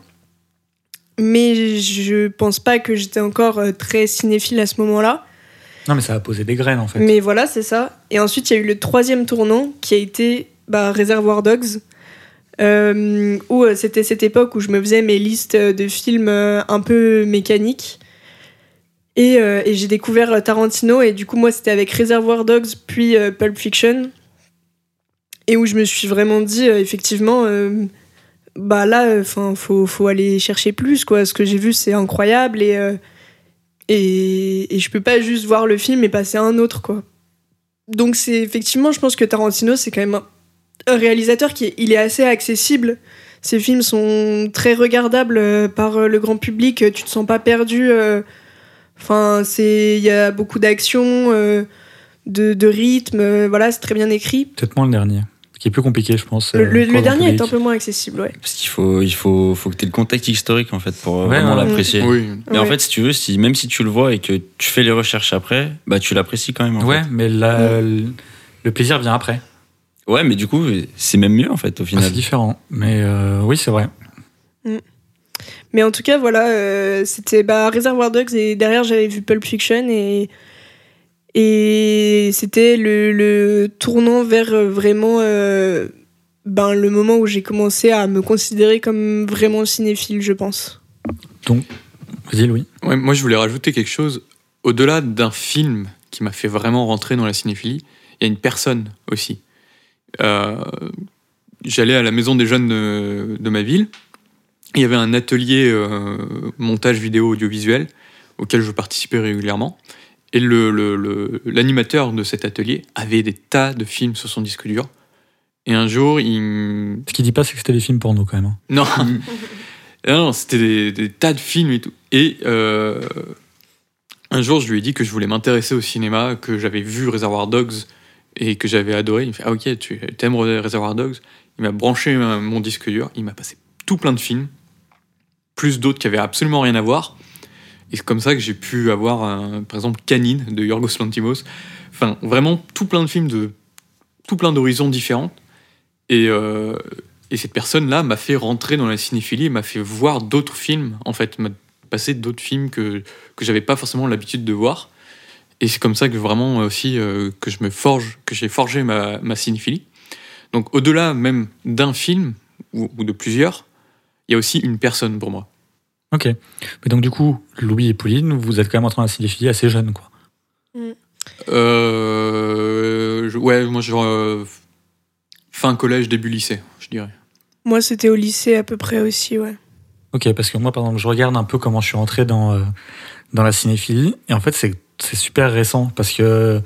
Mais je pense pas que j'étais encore euh, très cinéphile à ce moment-là. Non, mais ça a posé des graines, en fait. Mais voilà, c'est ça. Et ensuite, il y a eu le troisième tournant qui a été bah, Reservoir Dogs. euh, où c'était cette époque où je me faisais mes listes de films un peu mécaniques. Et, euh, et j'ai découvert euh, Tarantino, et du coup, moi, c'était avec Reservoir Dogs, puis euh, Pulp Fiction. Et où je me suis vraiment dit, effectivement, bah là, enfin, faut, faut aller chercher plus, quoi. Ce que j'ai vu, c'est incroyable, et, et, et je peux pas juste voir le film et passer à un autre, quoi. Donc, c'est effectivement, je pense que Tarantino, c'est quand même un, un réalisateur qui est, il est assez accessible. Ses films sont très regardables par le grand public, tu te sens pas perdu. Enfin, c'est il y a beaucoup d'action, euh, de, de rythme, euh, voilà, c'est très bien écrit. Peut-être moins le dernier. qui est plus compliqué, je pense. Le, euh, le- le dernier est un peu moins accessible, ouais. Parce qu'il faut, il faut, faut que tu aies le contexte historique en fait pour Ouais, vraiment ouais. l'apprécier. Oui. Mais en Ouais. fait, si tu veux, si, même si tu le vois et que tu fais les recherches après, bah tu l'apprécies quand même. En Ouais, fait. mais la- le plaisir vient après. Ouais, mais du coup, c'est même mieux en fait au Ah, final. c'est différent. Mais euh, oui, c'est vrai. Mais en tout cas, voilà, euh, c'était bah, Reservoir Dogs et derrière j'avais vu Pulp Fiction et, et c'était le, le tournant vers euh, vraiment euh, ben, le moment où j'ai commencé à me considérer comme vraiment cinéphile, je pense. Vas-y, Louis. Ouais, moi, je voulais rajouter quelque chose. Au-delà d'un film qui m'a fait vraiment rentrer dans la cinéphilie, il y a une personne aussi. Euh, J'allais à la maison des jeunes de, de ma ville. Il y avait un atelier euh, montage vidéo audiovisuel auquel je participais régulièrement. Et l'animateur le, le- l'animateur de cet atelier avait des tas de films sur son disque dur. Et un jour, il, Ce qu'il dit pas, c'est que c'était des films porno quand même. hein. non, Ah non, c'était des, des tas de films et tout. Et euh, un jour, je lui ai dit que je voulais m'intéresser au cinéma, que j'avais vu Reservoir Dogs et que j'avais adoré. Il me fait Ah, ok, tu aimes Reservoir Dogs? Il m'a branché euh, mon disque dur, il m'a passé tout plein de films, plus d'autres qui avaient absolument rien à voir. Et c'est comme ça que j'ai pu avoir, un- par exemple, Canine de Yorgos Lantimos. Enfin, vraiment tout plein de films de tout plein d'horizons différents. Et, euh, et cette personne-là m'a fait rentrer dans la cinéphilie, m'a fait voir d'autres films, en fait, m'a passé d'autres films que, que j'avais pas forcément l'habitude de voir. Et c'est comme ça que vraiment aussi euh, que je me forge, que j'ai forgé ma, ma cinéphilie. Donc au-delà même d'un film ou de plusieurs, il y a aussi une personne pour moi. Ok. Mais donc, du coup, Louis et Pauline, vous êtes quand même entrés dans la cinéphilie assez jeune, quoi. Euh, je- ouais, moi genre euh, fin collège, début lycée, je dirais. Moi, c'était au lycée à peu près aussi, ouais. Ok, parce que moi, par exemple, je regarde un peu comment je suis rentré dans, euh, dans la cinéphilie. Et en fait, c'est c'est super récent. Parce que,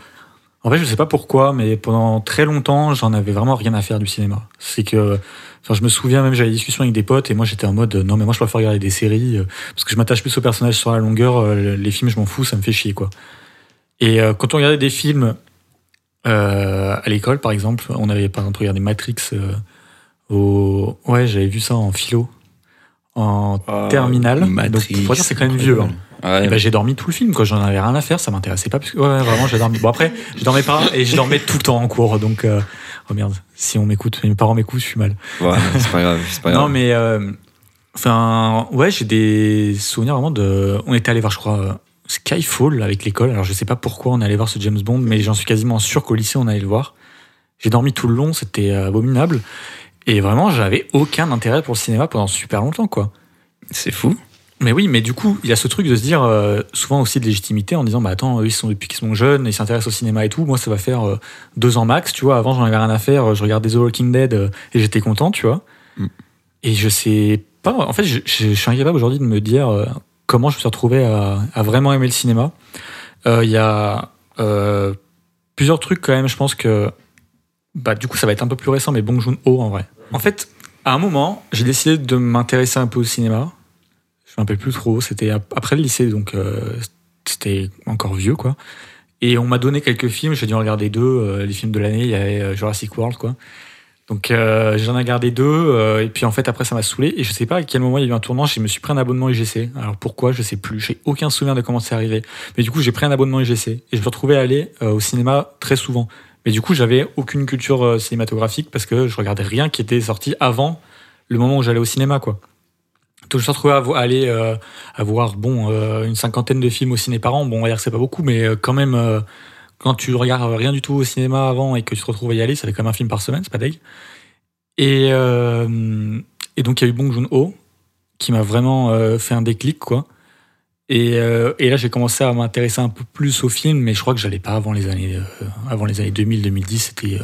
en fait, je sais pas pourquoi, mais pendant très longtemps, j'en avais vraiment rien à faire du cinéma. C'est que, enfin, je me souviens même, j'avais des discussions avec des potes et moi, j'étais en mode, non, mais moi, je préfère regarder des séries. euh, parce que je m'attache plus aux personnages sur la longueur. euh, les films, je m'en fous, ça me fait chier, quoi. Et euh, quand on regardait des films euh, à l'école, par exemple, on avait par exemple regardé Matrix euh, au. Ouais, j'avais vu ça en philo. En Ah, terminale. Matrix, Donc, dire, c'est quand même vieux. hein. Ouais, Et ben, j'ai dormi tout le film, quoi. J'en avais rien à faire, ça m'intéressait pas. Parce que, ouais, vraiment, j'ai dormi. Bon, après, je dormais pas et je dormais tout le temps en cours. Donc, euh, oh merde, si on m'écoute, mes parents m'écoutent, je suis mal. ouais, c'est pas grave, c'est pas grave. Non, mais, euh, enfin, ouais, j'ai des souvenirs vraiment de. On était allé voir, je crois, Skyfall avec l'école. Alors, je sais pas pourquoi on allait voir ce James Bond, mais j'en suis quasiment sûr qu'au lycée, on allait le voir. J'ai dormi tout le long, c'était euh, abominable. Et vraiment, j'avais aucun intérêt pour le cinéma pendant super longtemps, quoi. C'est fou. Mais oui, mais du coup, il y a ce truc de se dire, euh, souvent aussi de légitimité, en disant, bah attends, eux, ils sont depuis qu'ils sont jeunes, ils s'intéressent au cinéma et tout. Moi, ça va faire euh, deux ans max, tu vois. Avant, j'en avais rien à faire, euh, je regardais The Walking Dead euh, et j'étais content, tu vois. Mm. Et je sais pas, en fait, je, je- je suis incapable aujourd'hui de me dire comment je me suis retrouvé à, à vraiment aimer le cinéma. Il y a plusieurs trucs quand même, je pense que, bah du coup, ça va être un peu plus récent, mais Bong Joon-ho en vrai. En fait, à un moment, j'ai décidé de m'intéresser un peu au cinéma. Je me rappelle plus trop. C'était ap- après le lycée, donc euh, c'était encore vieux, quoi. Et on m'a donné quelques films. J'ai dû en regarder deux. euh, les films de l'année, il y avait euh, Jurassic World, quoi. Donc j'en ai regardé deux. et puis en fait, après, ça m'a saoulé. Et je sais pas à quel moment il y a eu un tournant. Je me suis pris un abonnement UGC. Alors pourquoi Je sais plus. J'ai aucun souvenir de comment c'est arrivé. Mais du coup, j'ai pris un abonnement UGC. Et je me retrouvé à aller au cinéma très souvent. Mais du coup, j'avais aucune culture cinématographique parce que je regardais rien qui était sorti avant le moment où j'allais au cinéma, quoi. Je me suis retrouvé à, aller euh, voir bon euh, une cinquantaine de films au ciné par an. Bon, on va dire que c'est pas beaucoup, mais euh, quand même, euh, quand tu regardes rien du tout au cinéma avant et que tu te retrouves à y aller, ça fait quand même un film par semaine, c'est pas dingue. Et, et donc il y a eu Bong Joon-ho qui m'a vraiment fait un déclic, quoi. Et, et là, j'ai commencé à m'intéresser un peu plus au film, mais je crois que j'allais pas avant les années, avant les années 2000, 2010. C'était,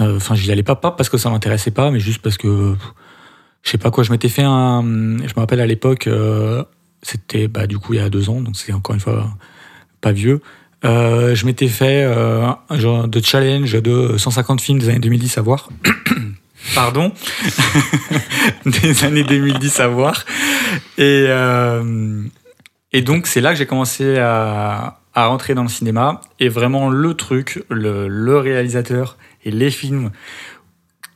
enfin, j'y allais pas, pas parce que ça m'intéressait pas, mais juste parce que, je sais pas quoi, je m'étais fait un, je me rappelle à l'époque, euh, c'était, bah, du coup, il y a deux ans, donc c'est encore une fois pas vieux. Euh, je m'étais fait euh, un genre de challenge de 150 films des années 2010 à voir. Pardon. des années 2010 à voir. Et, et donc, c'est là que j'ai commencé à, à rentrer dans le cinéma. Et vraiment, le truc, le, le réalisateur et les films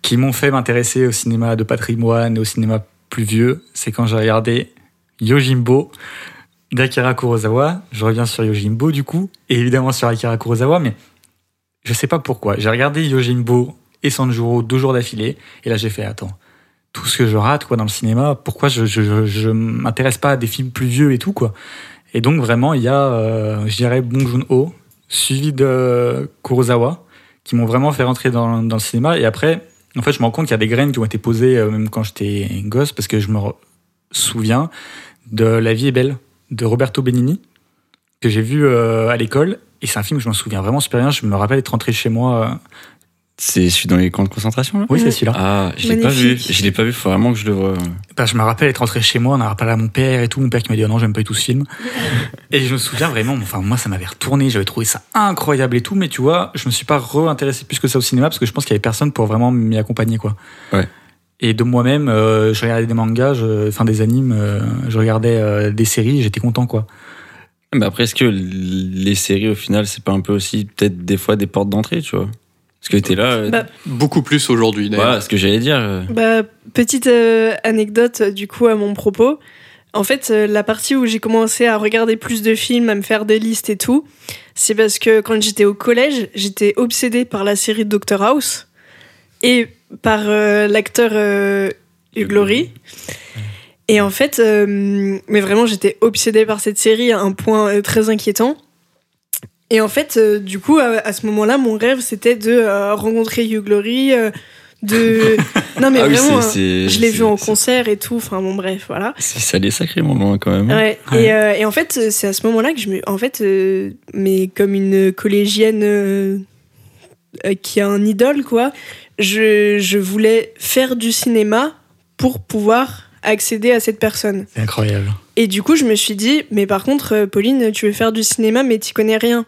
qui m'ont fait m'intéresser au cinéma de patrimoine et au cinéma plus vieux, c'est quand j'ai regardé Yojimbo d'Akira Kurosawa. Je reviens sur Yojimbo du coup, et évidemment sur Akira Kurosawa, mais je sais pas pourquoi. J'ai regardé Yojimbo et Sanjuro deux jours d'affilée, et là j'ai fait attends, tout ce que je rate quoi dans le cinéma, pourquoi je je, m'intéresse pas à des films plus vieux et tout quoi. Et donc vraiment il y a, euh, je dirais Bong Joon-ho suivi de Kurosawa qui m'ont vraiment fait rentrer dans le cinéma. Et après, en fait, je me rends compte qu'il y a des graines qui ont été posées euh, même quand j'étais gosse, parce que je me souviens de La vie est belle de Roberto Benigni, que j'ai vu euh, à l'école. Et c'est un film que je me souviens vraiment super bien. Je me rappelle être rentré chez moi. C'est celui dans les camps de concentration là Oui, c'est celui-là. Ah, je l'ai pas vu. Je l'ai pas vu, faut vraiment que je le vois. Bah, je me rappelle être rentré chez moi, on a parlé à mon père et tout. Mon père qui m'a dit oh non, j'aime pas du tout ce film. et je me souviens vraiment, enfin, moi, ça m'avait retourné, j'avais trouvé ça incroyable et tout. Mais tu vois, je me suis pas re-intéressé plus que ça au cinéma parce que je pense qu'il y avait personne pour vraiment m'y accompagner, quoi. Ouais. Et de moi-même, euh, je regardais des mangas, je- enfin des animes, euh, je regardais euh, des séries, j'étais content, quoi. Mais après, est-ce que les séries, au final, c'est pas un peu aussi peut-être des fois des portes d'entrée, tu vois? Parce que t'es là. euh, Bah, Beaucoup plus aujourd'hui, d'ailleurs. voilà, ce que j'allais dire. euh, Bah, petite euh, anecdote du coup à mon propos. En fait, euh, la partie où j'ai commencé à regarder plus de films, à me faire des listes et tout, c'est parce que quand j'étais au collège, j'étais obsédée par la série Doctor House et par euh, l'acteur euh, Hugh Laurie. Et en fait, euh, mais vraiment, j'étais obsédée par cette série à un point euh, très inquiétant. Et en fait, euh, du coup, à, à ce moment-là, mon rêve, c'était de euh, rencontrer Hugh Laurie, euh, de... Non, mais ah oui, vraiment, c'est- je l'ai vu en concert et tout, enfin bon, bref, voilà. c'est- Ça allait sacrément loin quand même. hein. Ouais. Ouais. Et, euh, et en fait, c'est à ce moment-là que je me. En fait, euh, mais comme une collégienne euh, euh, qui a un idole, quoi, je, je voulais faire du cinéma pour pouvoir accéder à cette personne. C'est incroyable. Et du coup, je me suis dit, mais par contre, Pauline, tu veux faire du cinéma, mais tu connais rien.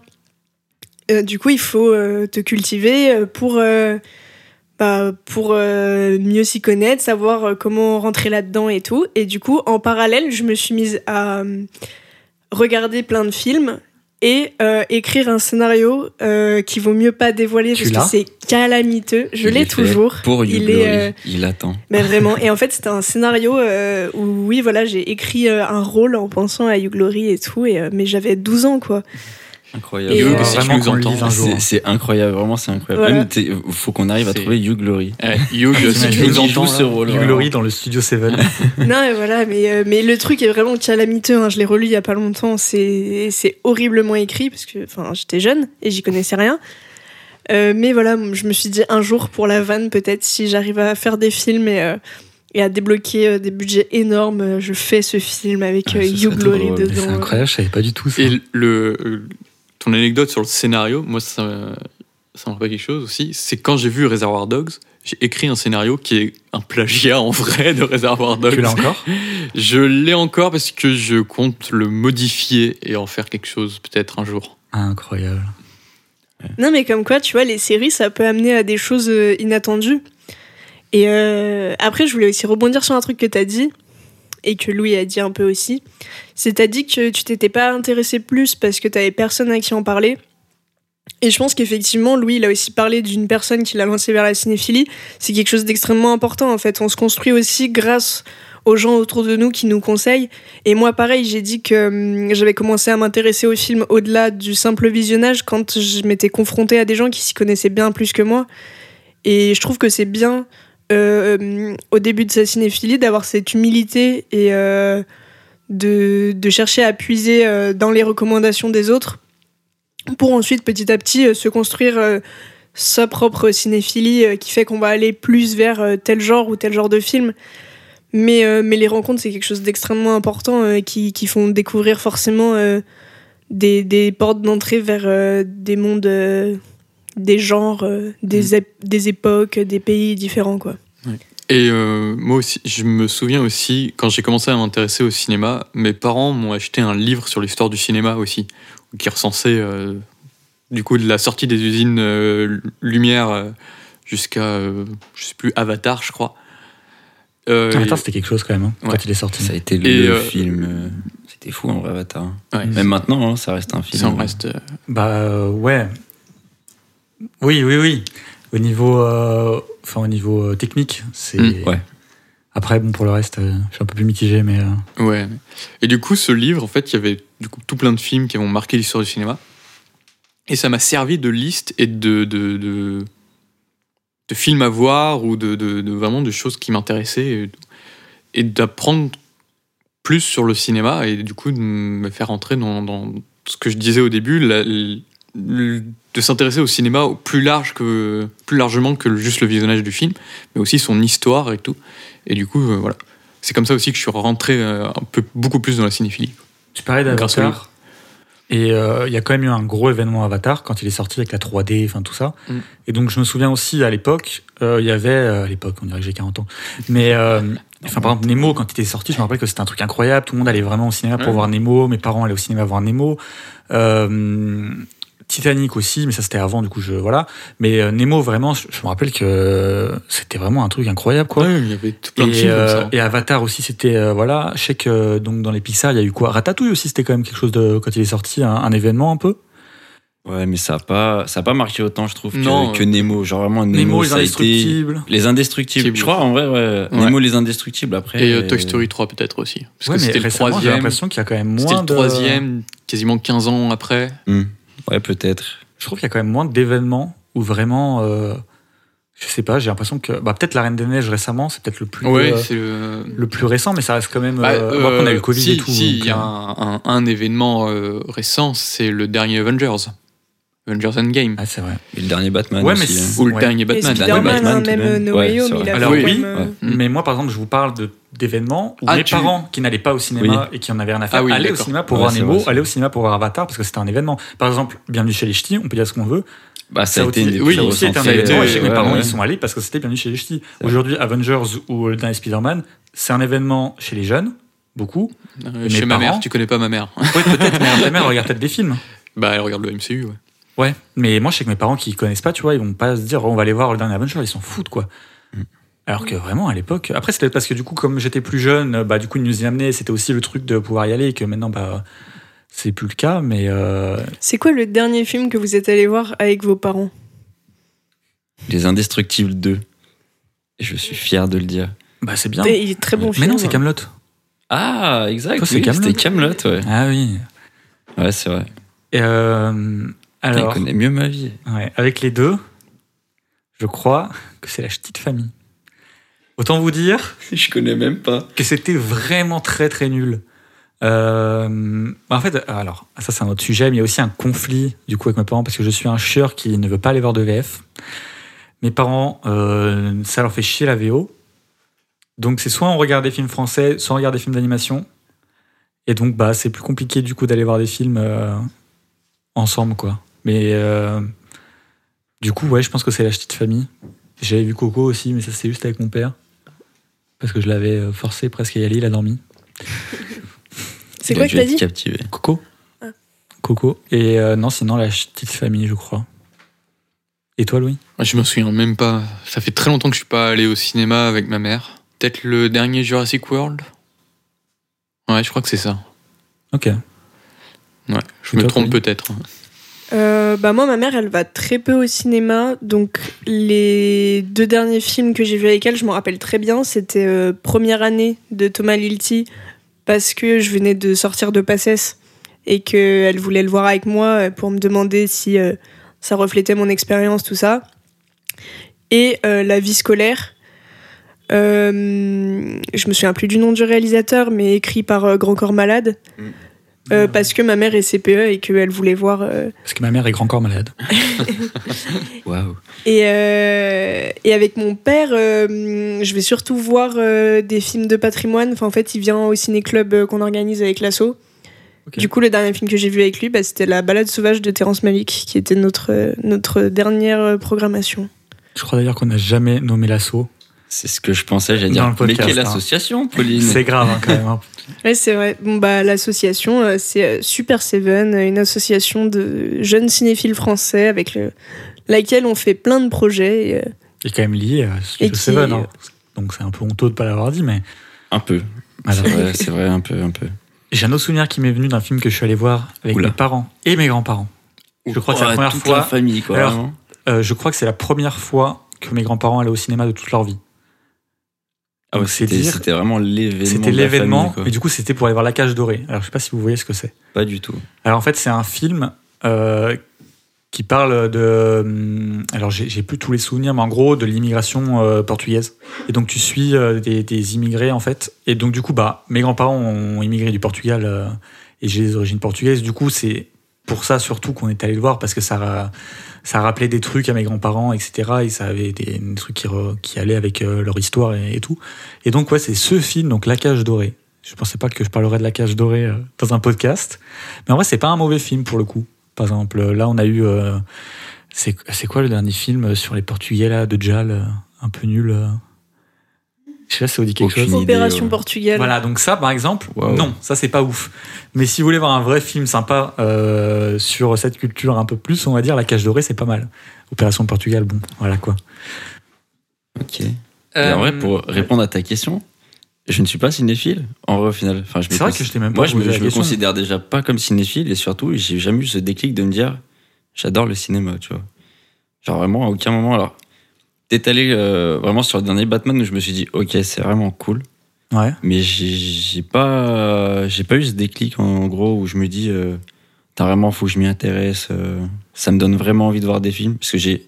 Euh, du coup, il faut euh, te cultiver euh, pour, euh, bah, pour mieux s'y connaître, savoir comment rentrer là-dedans et tout. Et du coup, en parallèle, je me suis mise à regarder plein de films et écrire un scénario qui vaut mieux pas dévoiler Tu parce que c'est calamiteux. Je l'ai toujours. Pour Il est, euh, il attend. mais vraiment. Et en fait, c'était un scénario où, oui, voilà, j'ai écrit un rôle en pensant à Laurie et tout, et, mais j'avais 12 ans, quoi. Incroyable. Euh, si tu vraiment nous. C'est incroyable, vraiment, c'est incroyable. Voilà. T'es- faut qu'on arrive à trouver Hugh Laurie. Eh, Hugh, si tu T'imagines nous qu'il entends, joue ce là, rôle. Hugh vraiment. Laurie dans le studio Seven. non, et voilà, mais, euh, mais le truc est vraiment calamiteux. Hein. Je l'ai relu il y a pas longtemps. C'est c'est horriblement écrit parce que enfin, j'étais jeune et j'y connaissais rien. Euh, mais voilà, je me suis dit un jour pour la vanne, peut-être si j'arrive à faire des films et, euh, et à débloquer euh, des budgets énormes, je fais ce film avec Ah, euh, Hugh. Mais dedans. C'est incroyable, je savais pas du tout ça. Et le, euh, ton anecdote sur le scénario, moi, ça, me- ça me rappelle quelque chose aussi. C'est quand j'ai vu Reservoir Dogs, j'ai écrit un scénario qui est un plagiat en vrai de Reservoir Dogs. Tu l'as encore? Je l'ai encore parce que je compte le modifier et en faire quelque chose peut-être un jour. Incroyable. Non, mais comme quoi, tu vois, les séries, ça peut amener à des choses euh, inattendues. Et euh, après, je voulais aussi rebondir sur un truc que t'as dit, et que Louis a dit un peu aussi. C'est t'as dit que tu t'étais pas intéressé plus parce que t'avais personne à qui en parler. Et je pense qu'effectivement, Louis, il a aussi parlé d'une personne qui l'a lancé vers la cinéphilie. C'est quelque chose d'extrêmement important, en fait. On se construit aussi grâce aux gens autour de nous qui nous conseillent. Et moi, pareil, j'ai dit que hum, j'avais commencé à m'intéresser au film au-delà du simple visionnage quand je m'étais confrontée à des gens qui s'y connaissaient bien plus que moi. Et je trouve que c'est bien, euh, hum, au début de sa cinéphilie, d'avoir cette humilité et euh, de, chercher à puiser euh, dans les recommandations des autres pour ensuite, petit à petit, euh, se construire euh, sa propre cinéphilie euh, qui fait qu'on va aller plus vers euh, tel genre ou tel genre de film. Mais, euh, mais les rencontres, c'est quelque chose d'extrêmement important euh, qui, qui font découvrir forcément euh, des, des portes d'entrée vers euh, des mondes, euh, des genres, euh, des, ép- des époques, des pays différents. Quoi. Et euh, moi aussi, je me souviens aussi, quand j'ai commencé à m'intéresser au cinéma, mes parents m'ont acheté un livre sur l'histoire du cinéma aussi, qui recensait euh, du coup de la sortie des usines euh, Lumière jusqu'à, euh, je sais plus, Avatar, je crois. Euh, Avatar, c'était quelque chose quand même, hein, Ouais. quand il est sorti. Ça a été le, euh, film. C'était fou en vrai, Avatar. ouais, Même maintenant, hein, ça reste un film. ça en reste. Bah euh, ouais. Oui, oui, oui. Au niveau. euh, Enfin, au niveau euh, technique, c'est. Mm, ouais. Après, bon, pour le reste, euh, je suis un peu plus mitigé, mais. euh, Ouais. Et du coup, ce livre, en fait, il y avait du coup tout plein de films qui ont marqué l'histoire du cinéma. Et ça m'a servi de liste et de, de, de, de films à voir ou de, de, vraiment de choses qui m'intéressaient et, et d'apprendre plus sur le cinéma et du coup de me faire entrer dans, dans ce que je disais au début, la- de s'intéresser au cinéma plus large que plus largement que juste le visionnage du film, mais aussi son histoire et tout. Et du coup, euh, voilà. C'est comme ça aussi que je suis rentré euh, un peu beaucoup plus dans la cinéphilie. Tu parlais d'Avatar. Et euh, il y a quand même eu un gros événement Avatar quand il est sorti avec la 3D, enfin tout ça. Mm. Et donc je me souviens aussi à l'époque, euh, il y avait, à l'époque, on dirait que j'ai 40 ans, mais enfin par exemple Nemo quand il était sorti, je me rappelle que c'était un truc incroyable, tout le monde allait vraiment au cinéma pour Ouais. voir Nemo, mes parents allaient au cinéma voir Nemo. Euh, Titanic aussi, mais ça c'était avant, du coup je voilà. Mais euh, Nemo vraiment, je, je me rappelle que c'était vraiment un truc incroyable quoi. Ouais, il y avait tout plein de Et, films comme euh, ça. et Avatar aussi, c'était euh, voilà. Je sais que donc dans les Pixar, il y a eu quoi? Ratatouille aussi, c'était quand même quelque chose de quand il est sorti, un, un événement un peu? Ouais, mais ça a pas, ça a pas marqué autant, je trouve, que, Non, que euh, Nemo. Genre vraiment, Nemo, Nemo, les été- indestructibles. Les indestructibles. Je crois, en vrai, ouais. Ouais. Nemo, les indestructibles, après. Et euh, euh, Toy Story 3 peut-être aussi. Parce Ouais, que mais c'était le récemment, j'ai troisième. l'impression qu'il y a quand même C'était moins le de. troisième, quasiment 15 ans après. hmm. Ouais, peut-être. Je trouve qu'il y a quand même moins d'événements où vraiment. euh, je sais pas, j'ai l'impression que bah, peut-être la Reine des Neiges récemment, c'est peut-être le plus Ouais, euh, c'est le. le plus récent, mais ça reste quand même. Bah, euh, après, on a eu le euh, Covid si, et tout. Si, il y a un, un- un événement euh, récent, c'est le dernier Avengers. Avengers Endgame. ah, c'est vrai. Et le dernier Batman Ouais, mais aussi. c'est- hein. Ou le ouais. dernier Et Batman. Spider-Man, Batman, hein, tout de même. No Ouais, Way Home, il a Alors oui, euh, ouais. Mais moi, par exemple, je vous parle de- d'événements où Ah, mes tu- parents qui n'allaient pas au cinéma et qui en avaient rien à faire Ah oui, allaient au cinéma pour Ouais, voir Nemo, allaient au cinéma pour voir Avatar parce que c'était un événement. Par exemple, Bienvenue chez les Ch'tis, on peut dire ce qu'on veut. Bah, ça a été aussi- une des oui, aussi été un événement. Et que mes parents ouais. ils sont allés parce que c'était Bienvenue chez les Ch'tis. Aujourd'hui, Avengers ou le dernier Spider-Man, c'est un événement chez les jeunes, beaucoup. Euh, chez ma mère, tu connais pas ma mère. Oui, peut-être, mais ta mère regarde peut-être des films. bah, elle regarde le MCU, ouais. Ouais, mais moi je sais que mes parents qui connaissent pas, tu vois, ils vont pas se dire oh, on va aller voir le dernier Avenger, ils s'en foutent quoi. Mm. Alors que vraiment à l'époque, après c'était parce que du coup comme j'étais plus jeune, bah du coup ils nous y amenaient, c'était aussi le truc de pouvoir y aller et que maintenant bah c'est plus le cas, mais euh, C'est quoi le dernier film que vous êtes allé voir avec vos parents? Les Indestructibles 2. Et je suis fier de le dire. bah c'est bien. Il est très bon mais film. non, c'est Camelot. Ah, exact. Oui, Kaamelott. C'était Camelot, ouais. Ah oui. Ouais, c'est vrai. Et, euh, alors, Il connaît mieux ma vie. ouais, avec les deux, je crois que c'est la petite famille. Autant vous dire Je connais même pas. que c'était vraiment très très nul. Euh, en fait, alors, ça c'est un autre sujet, mais il y a aussi un conflit du coup avec mes parents parce que je suis un chieur qui ne veut pas aller voir de VF. Mes parents, euh, ça leur fait chier la VO. Donc c'est soit on regarde des films français, soit on regarde des films d'animation. Et donc bah c'est plus compliqué du coup d'aller voir des films euh, ensemble quoi. Mais euh, du coup ouais, je pense que c'est la petite famille. J'avais vu Coco aussi, mais ça c'est juste avec mon père parce que je l'avais euh, forcé presque à y aller, il a dormi. C'est quoi que t'as dit captivé. Coco. Ah. Coco. Et euh, non, sinon la petite famille, je crois. Et toi, Louis? Je me souviens même pas. Ça fait très longtemps que je suis pas allé au cinéma avec ma mère. Peut-être le dernier Jurassic World? Ouais, je crois que c'est ça. Ok. Ouais, je Et me toi, trompe peut-être. Euh, bah moi, ma mère, elle va très peu au cinéma, donc les deux derniers films que j'ai vus avec elle, je m'en rappelle très bien. C'était euh, Première année de Thomas Lilti, parce que je venais de sortir de Passesse et qu'elle voulait le voir avec moi euh, pour me demander si ça reflétait mon expérience, tout ça. Et La vie scolaire. Je me souviens plus du nom du réalisateur, mais écrit par Grand Corps Malade. Euh, parce que ma mère est CPE et qu'elle voulait voir euh, Parce que ma mère est grand corps malade. Waouh. Et, euh, et avec mon père, euh, je vais surtout voir euh, des films de patrimoine. Enfin, en fait, il vient au ciné-club euh, qu'on organise avec l'asso. Ok. Du coup, le dernier film que j'ai vu avec lui, bah, c'était La balade sauvage de Terrence Malick, qui était notre, euh, notre dernière programmation. Je crois d'ailleurs qu'on n'a jamais nommé l'assaut. C'est ce que je pensais, j'allais Dans dire. le podcast, mais quelle hein. association, Pauline C'est grave hein, quand même. hein. Ouais, c'est vrai. Bon, bah, l'association, euh, c'est euh, Super Seven, euh, une association de jeunes cinéphiles français avec le, laquelle on fait plein de projets. et, Il est quand même lié à Et Studio qui- Seven. hein. Donc c'est un peu honteux de ne pas l'avoir dit, mais. Un peu. C'est vrai, c'est vrai, un peu, un peu. J'ai un autre souvenir qui m'est venu d'un film que je suis allé voir avec Oula. mes parents et mes grands-parents. Je crois que c'est la première toute fois- la famille, quoi. Alors. Euh, je crois que c'est la première fois que mes grands-parents allaient au cinéma de toute leur vie. Ah ouais, c'était vraiment l'événement. C'était l'événement, mais du coup, c'était pour aller voir La Cage Dorée. Alors, je sais pas si vous voyez ce que c'est. Pas du tout. Alors, en fait, c'est un film euh, qui parle de. hum, Alors, j'ai plus tous les souvenirs, mais en gros, de l'immigration euh, portugaise. Et donc, tu suis euh, des, des immigrés, en fait. Et donc, du coup, bah, mes grands-parents ont immigré du Portugal et j'ai des origines portugaises. Du coup, c'est pour ça surtout qu'on est allé le voir, parce que ça, ça rappelait des trucs à mes grands-parents, etc. Et ça avait des, trucs qui, qui allaient avec euh, leur histoire et, tout. Et donc, ouais, c'est ce film, donc La Cage Dorée. Je pensais pas que je parlerais de La Cage Dorée euh, dans un podcast. Mais en vrai, c'est pas un mauvais film pour le coup. Par exemple, là, on a eu. euh, c'est quoi le dernier film sur les Portugais, là, de Jal euh, Un peu nul. Euh Je sais pas si ça vous dit quelque Aucune chose. idée, Opération ouais. Portugal. Voilà, donc ça, par exemple, non, ça, c'est pas ouf. Mais si vous voulez voir un vrai film sympa euh, sur cette culture un peu plus, on va dire La Cage Dorée, c'est pas mal. Opération Portugal, bon, voilà quoi. Ok. Et en vrai, pour répondre à ta question, je ne suis pas cinéphile, en vrai, au final. Enfin, C'est vrai que je t'ai même pas Moi, je me, je me considère déjà pas comme cinéphile et surtout, j'ai jamais eu ce déclic de me dire j'adore le cinéma, tu vois. Genre vraiment, à aucun moment. Alors, allé euh, vraiment sur le dernier Batman où je me suis dit ok, c'est vraiment cool. Ouais. Mais j'ai j'ai pas, j'ai pas eu ce déclic en gros où je me dis, euh, T'as vraiment, faut que je m'y intéresse. euh, ça me donne vraiment envie de voir des films parce que j'ai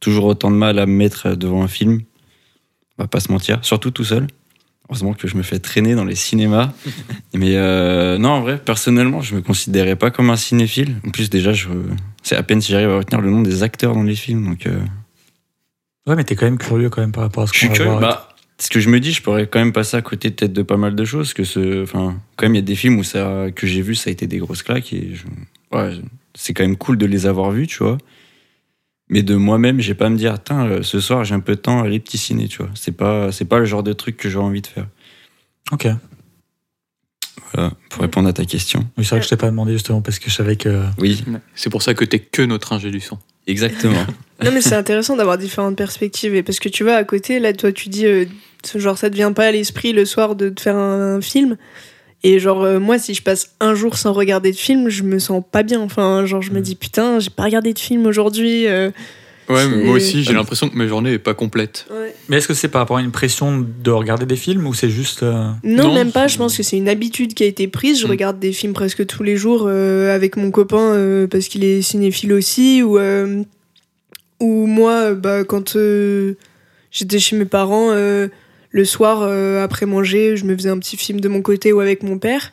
toujours autant de mal à me mettre devant un film. On va pas se mentir, surtout tout seul. Heureusement que je me fais traîner dans les cinémas. Mais euh, non, en vrai, personnellement, je me considérais pas comme un cinéphile. En plus, déjà, je, c'est à peine si j'arrive à retenir le nom des acteurs dans les films. Donc, euh, Ouais, mais t'es quand même curieux quand même par rapport à ce qu'on va curieux. voir. Bah, ce que je me dis, je pourrais quand même passer à côté peut-être de pas mal de choses. Que ce, enfin, quand même, il y a des films où ça, que j'ai vu, ça a été des grosses claques et je- ouais, c'est quand même cool de les avoir vus, tu vois. Mais de moi-même, j'ai pas à me dire, Tain, euh, ce soir j'ai un peu de temps, allez petit ciné, tu vois. C'est pas, c'est pas le genre de truc que j'aurais envie de faire. Ok. Voilà, pour répondre à ta question. Oui, c'est vrai que je t'ai pas demandé justement parce que je savais que. Oui, C'est pour ça que t'es que notre ingé du son. Exactement. Non, mais c'est intéressant d'avoir différentes perspectives. Et parce que tu vois, à côté, là, toi, tu dis, euh, genre, ça te vient pas à l'esprit le soir de te faire un, un film. Et genre, euh, moi, si je passe un jour sans regarder de film, je me sens pas bien. Enfin, genre, je me dis, putain, j'ai pas regardé de film aujourd'hui. euh. Ouais, moi aussi, j'ai l'impression que ma journée est pas complète. Mais est-ce que c'est par rapport à une pression de regarder des films ou c'est juste. euh, Non, Non, même pas. Je pense que c'est une habitude qui a été prise. Je Mm. regarde des films presque tous les jours euh, avec mon copain euh, parce qu'il est cinéphile aussi. Ou, euh, ou moi, bah, quand euh, j'étais chez mes parents, euh, le soir, euh, après manger, je me faisais un petit film de mon côté ou avec mon père.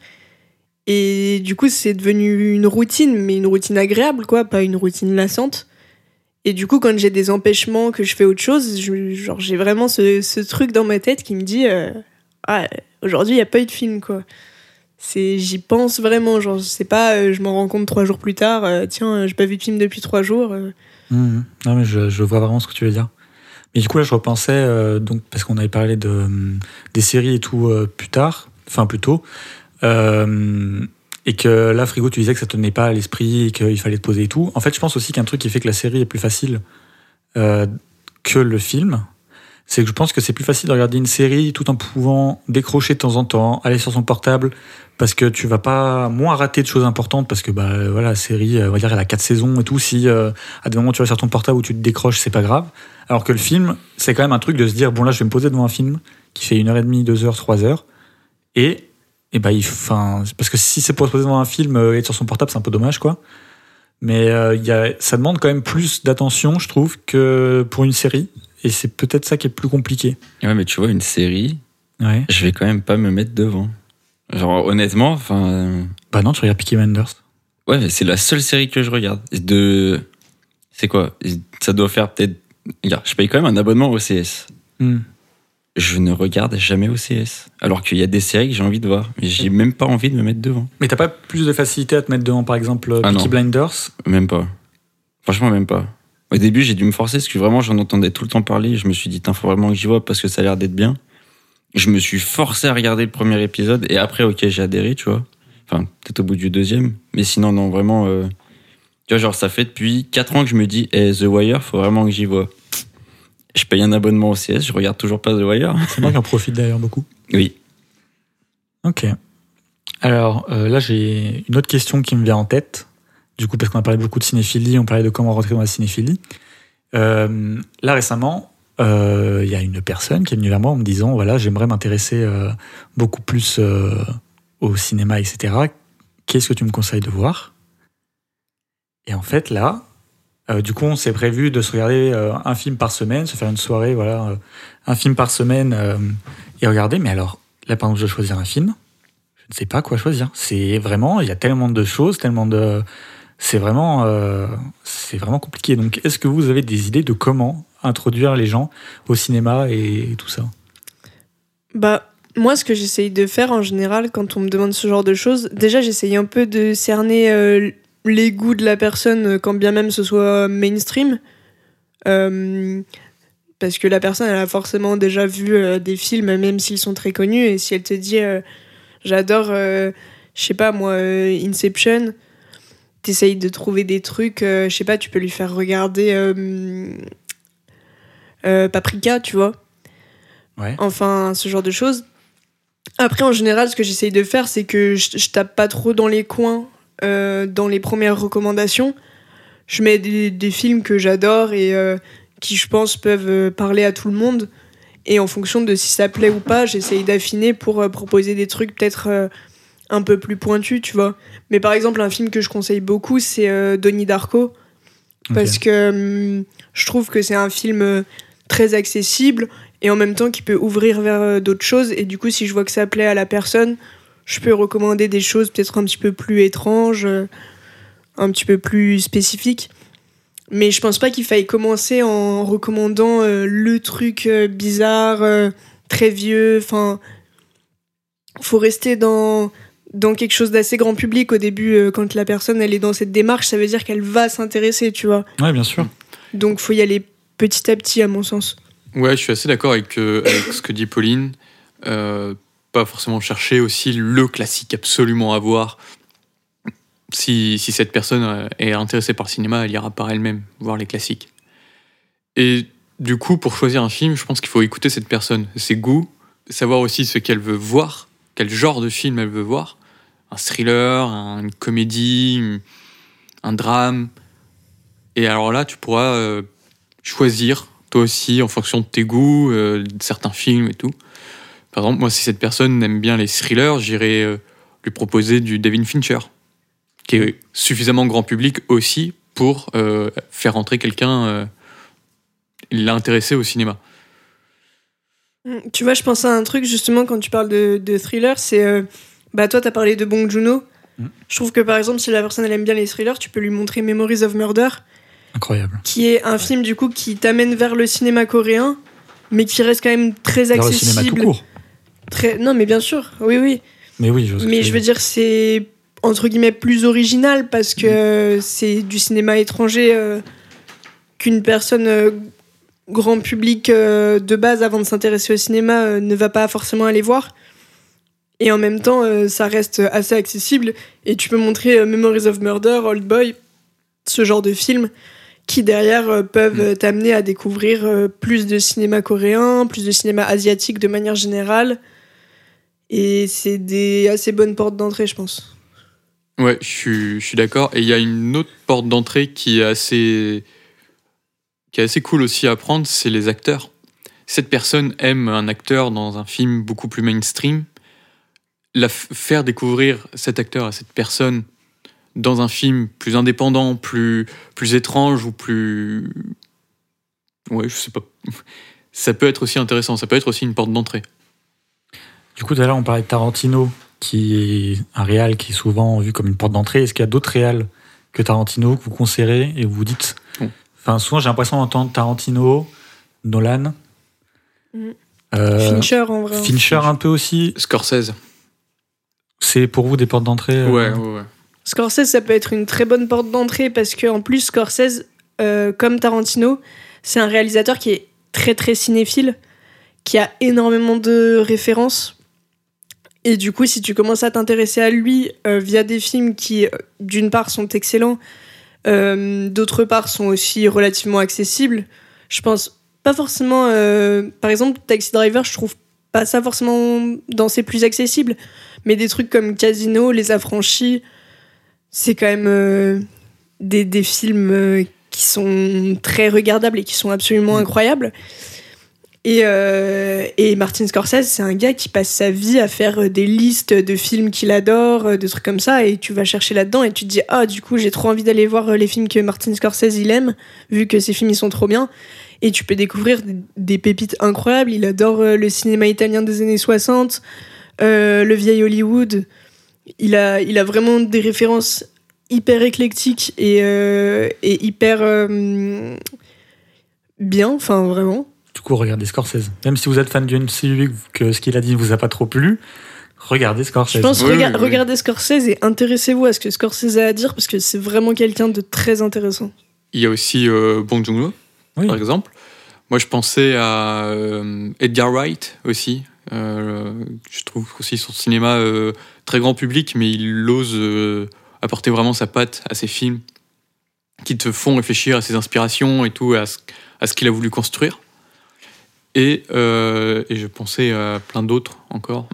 Et du coup, c'est devenu une routine, mais une routine agréable, quoi, pas une routine lassante. Et du coup, quand j'ai des empêchements, que je fais autre chose, genre j'ai vraiment ce, truc dans ma tête qui me dit euh, ah, aujourd'hui, il n'y a pas eu de film, quoi. C'est, j'y pense vraiment, genre, c'est pas, euh, je m'en rends compte trois jours plus tard, euh, tiens, euh, j'ai pas vu de film depuis trois jours. euh. Mhm. Non, mais je, vois vraiment ce que tu veux dire. Mais du coup, là, je repensais, donc, parce qu'on avait parlé de, des séries et tout plus tard, enfin plus tôt, et que là, Frigo, tu disais que ça te tenait pas à l'esprit et qu'il fallait te poser et tout. En fait, je pense aussi qu'un truc qui fait que la série est plus facile euh, que le film, c'est que je pense que c'est plus facile de regarder une série tout en pouvant décrocher de temps en temps, aller sur son portable, parce que tu vas pas moins rater de choses importantes, parce que bah, voilà, la série, euh, on va dire, elle a quatre saisons et tout. Si euh, à des moments tu vas sur ton portable où tu te décroches, c'est pas grave. Alors que le film, c'est quand même un truc de se dire bon là, je vais me poser devant un film qui fait une heure et demie, deux heures, trois heures, et et bah, il, enfin, parce que si c'est pour se poser devant un film euh, et être sur son portable, c'est un peu dommage, quoi. Mais euh, y a, ça demande quand même plus d'attention, je trouve, que pour une série. Et c'est peut-être ça qui est plus compliqué. ouais, mais tu vois, une série, Ouais. je vais quand même pas me mettre devant. Genre, honnêtement, enfin. euh, Bah non, tu regardes Peaky Blinders. Ouais, mais c'est la seule série que je regarde. De. C'est quoi? Ça doit faire peut-être. Regarde, je paye quand même un abonnement au CS. Hmm. Je ne regarde jamais OCS. Alors qu'il y a des séries que j'ai envie de voir. Mais j'ai même pas envie de me mettre devant. Mais t'as pas plus de facilité à te mettre devant, par exemple, Ah Peaky. Blinders? Même pas. Franchement, même pas. Au début, j'ai dû me forcer parce que vraiment, j'en entendais tout le temps parler. Je me suis dit, il faut vraiment que j'y vois parce que ça a l'air d'être bien. Je me suis forcé à regarder le premier épisode et après, ok, j'ai adhéré, tu vois. Enfin, peut-être au bout du deuxième. Mais sinon, non, vraiment. euh, Tu vois, genre, ça fait depuis 4 ans que je me dis, eh, The Wire, faut vraiment que j'y vois. Je paye un abonnement au CS, je regarde toujours pas The Wire. C'est moi qui en profite d'ailleurs beaucoup. Oui. Ok. Alors euh, là, j'ai une autre question qui me vient en tête. Du coup, parce qu'on a parlé beaucoup de cinéphilie, on parlait de comment rentrer dans la cinéphilie. Euh, là, récemment, euh, il y a une personne qui est venue vers moi en me disant voilà, j'aimerais m'intéresser beaucoup plus au cinéma, etc. Qu'est-ce que tu me conseilles de voir? Et en fait, là, euh, du coup, on s'est prévu de se regarder euh, un film par semaine, se faire une soirée, voilà, euh, un film par semaine et regarder. Mais alors, là, par exemple, je dois choisir un film. Je ne sais pas quoi choisir. C'est vraiment, il y a tellement de choses, tellement de. C'est vraiment, vraiment compliqué. Donc, est-ce que vous avez des idées de comment introduire les gens au cinéma et, tout ça? Bah, moi, ce que j'essaye de faire en général quand on me demande ce genre de choses, déjà, j'essaye un peu de cerner les goûts de la personne, euh, quand bien même ce soit mainstream. Euh, parce que la personne, elle a forcément déjà vu euh, des films, même s'ils sont très connus. Et si elle te dit, euh, j'adore, je sais pas moi, Inception, t'essayes de trouver des trucs, je sais pas, tu peux lui faire regarder Paprika, tu vois. Ouais. Enfin, ce genre de choses. Après, en général, ce que j'essaye de faire, c'est que je, je tape pas trop dans les coins, dans les premières recommandations. Je mets des, des films que j'adore et euh, qui, je pense, peuvent euh, parler à tout le monde. Et en fonction de si ça plaît ou pas, j'essaye d'affiner pour euh, proposer des trucs peut-être euh, un peu plus pointus, tu vois. Mais par exemple, un film que je conseille beaucoup, c'est euh, Donnie Darko. Parce que hum, je trouve que c'est un film euh, très accessible et en même temps qui peut ouvrir vers euh, d'autres choses. Et du coup, si je vois que ça plaît à la personne, je peux recommander des choses peut-être un petit peu plus étranges, euh, un petit peu plus spécifiques. Mais je pense pas qu'il faille commencer en recommandant euh, le truc euh, bizarre, euh, très vieux. Enfin, faut rester dans dans quelque chose d'assez grand public au début euh, quand la personne elle est dans cette démarche ça veut dire qu'elle va s'intéresser tu vois Ouais, bien sûr. donc faut y aller petit à petit à mon sens Ouais, je suis assez d'accord avec, euh, avec ce que dit Pauline. Euh, pas forcément chercher aussi le classique absolument à voir. Si, si cette personne euh, est intéressée par le cinéma, elle ira par elle-même voir les classiques. Et du coup, pour choisir un film, je pense qu'il faut écouter cette personne, ses goûts, savoir aussi ce qu'elle veut voir, quel genre de film elle veut voir. Un thriller, un- une comédie, un drame. Et alors là, tu pourras euh, choisir, toi aussi, en fonction de tes goûts, euh, de certains films et tout. Par exemple, moi, si cette personne aime bien les thrillers, j'irai euh, lui proposer du David Fincher, qui est suffisamment grand public aussi pour euh, faire entrer quelqu'un, euh, l'intéresser au cinéma. Mm, Tu vois, je pense à un truc justement quand tu parles de, de thriller, c'est. euh, bah, toi, t'as parlé de Bong Joon-ho. Mm. Je trouve que par exemple, si la personne elle aime bien les thrillers, tu peux lui montrer Memories of Murder, Incroyable. qui est un film du coup qui t'amène vers le cinéma coréen, mais qui reste quand même très Vers le cinéma tout accessible. court. Très... Non, mais bien sûr, oui, oui. Mais oui, je Mais je veux dire, c'est entre guillemets plus original parce Mm. que c'est du cinéma étranger euh, qu'une personne euh, grand public euh, de base avant de s'intéresser au cinéma ne va pas forcément aller voir. Et en même temps, ça reste assez accessible et tu peux montrer Memories of Murder, Old Boy, ce genre de films qui derrière peuvent euh, t'amener à découvrir plus de cinéma coréen, plus de cinéma asiatique de manière générale. Et c'est des assez bonnes portes d'entrée, je pense. Ouais, je suis, d'accord. Et il y a une autre porte d'entrée qui est assez, qui est assez cool aussi à prendre, c'est les acteurs. Cette personne aime un acteur dans un film beaucoup plus mainstream. La faire découvrir cet acteur à cette personne dans un film plus indépendant, plus, plus étrange ou plus. Ouais, je sais pas. Ça peut être aussi intéressant, ça peut être aussi une porte d'entrée. Du coup, tout à l'heure, on parlait de Tarantino, qui est un réal qui est souvent vu comme une porte d'entrée. Est-ce qu'il y a d'autres réals que Tarantino que vous conseillerez et vous dites Mm. Enfin, souvent, j'ai l'impression d'entendre Tarantino, Nolan, Mm. euh, Fincher, en vrai. Fincher un peu aussi. Scorsese. C'est pour vous des portes d'entrée euh, Ouais, ouais, ouais. Scorsese, ça peut être une très bonne porte d'entrée parce qu'en plus, Scorsese, euh, comme Tarantino, c'est un réalisateur qui est très très cinéphile, qui a énormément de références. Et du coup, si tu commences à t'intéresser à lui euh, via des films qui, euh, d'une part, sont excellents, euh, d'autre part, sont aussi relativement accessibles, je pense pas forcément. euh, par exemple, Taxi Driver, je trouve pas ça forcément dans ses plus accessibles, mais des trucs comme Casino, Les Affranchis, c'est quand même des, des films qui sont très regardables et qui sont absolument incroyables. Et, euh, et Martin Scorsese, c'est un gars qui passe sa vie à faire euh, des listes de films qu'il adore, euh, de trucs comme ça, et tu vas chercher là-dedans et tu te dis ah du coup j'ai trop envie d'aller voir les films que Martin Scorsese il aime, vu que ces films ils sont trop bien. Et tu peux découvrir des, pépites incroyables. Il adore le cinéma italien des années 60, euh, le vieil Hollywood. Il a, il a vraiment des références hyper éclectiques et, et hyper bien, enfin vraiment. Du coup, regardez Scorsese. Même si vous êtes fan du MCU, que ce qu'il a dit ne vous a pas trop plu, regardez Scorsese. Je pense Oui, rega- oui, oui. regardez Scorsese et intéressez-vous à ce que Scorsese a à dire parce que c'est vraiment quelqu'un de très intéressant. Il y a aussi euh, Bong Joon-ho, Oui. par exemple. Moi, je pensais à euh, Edgar Wright aussi. Euh, je trouve aussi son cinéma euh, très grand public, mais il ose euh, apporter vraiment sa patte à ses films qui te font réfléchir à ses inspirations et tout, à ce, à ce qu'il a voulu construire. Et, euh, et je pensais à plein d'autres encore.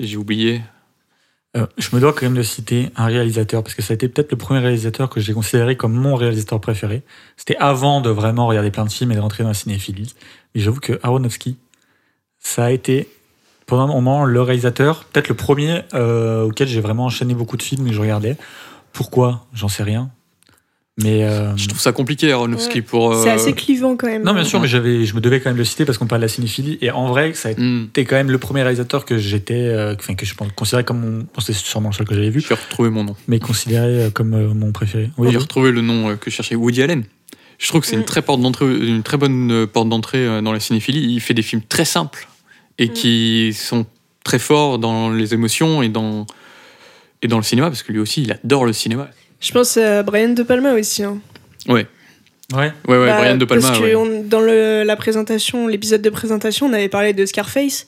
J'ai oublié. Euh, je me dois quand même de citer un réalisateur, parce que ça a été peut-être le premier réalisateur que j'ai considéré comme mon réalisateur préféré. C'était avant de vraiment regarder plein de films et de rentrer dans la cinéphilie. Mais j'avoue que Aronofsky, ça a été pendant un moment le réalisateur, peut-être le premier euh, auquel j'ai vraiment enchaîné beaucoup de films et je regardais. Pourquoi? J'en sais rien. Mais euh, Je trouve ça compliqué, Aronofsky, Ouais. pour. euh, C'est assez clivant quand même. non, bien sûr, mais j'avais, je me devais quand même le citer parce qu'on parle de la cinéphilie. Et en vrai, ça a hmm, été quand même le premier réalisateur que j'étais, euh, enfin que je pense- considérais comme mon, bon, c'est sûrement le seul que j'avais vu, J'ai retrouvé mon nom. mais considéré euh, comme euh, mon préféré. Oui, J'ai oui. retrouvé le nom euh, que je cherchais, Woody Allen. Je trouve que c'est Mm. une très porte d'entrée, une très bonne euh, porte d'entrée euh, dans la cinéphilie. Il fait des films très simples et Mm. qui sont très forts dans les émotions et dans et dans le cinéma parce que lui aussi il adore le cinéma. Je pense à Brian De Palma aussi. hein. Ouais, Ouais. ouais, ouais. Bah, Brian de Palma. Parce que ouais. on- dans le- la présentation, l'épisode de présentation, on avait parlé de Scarface.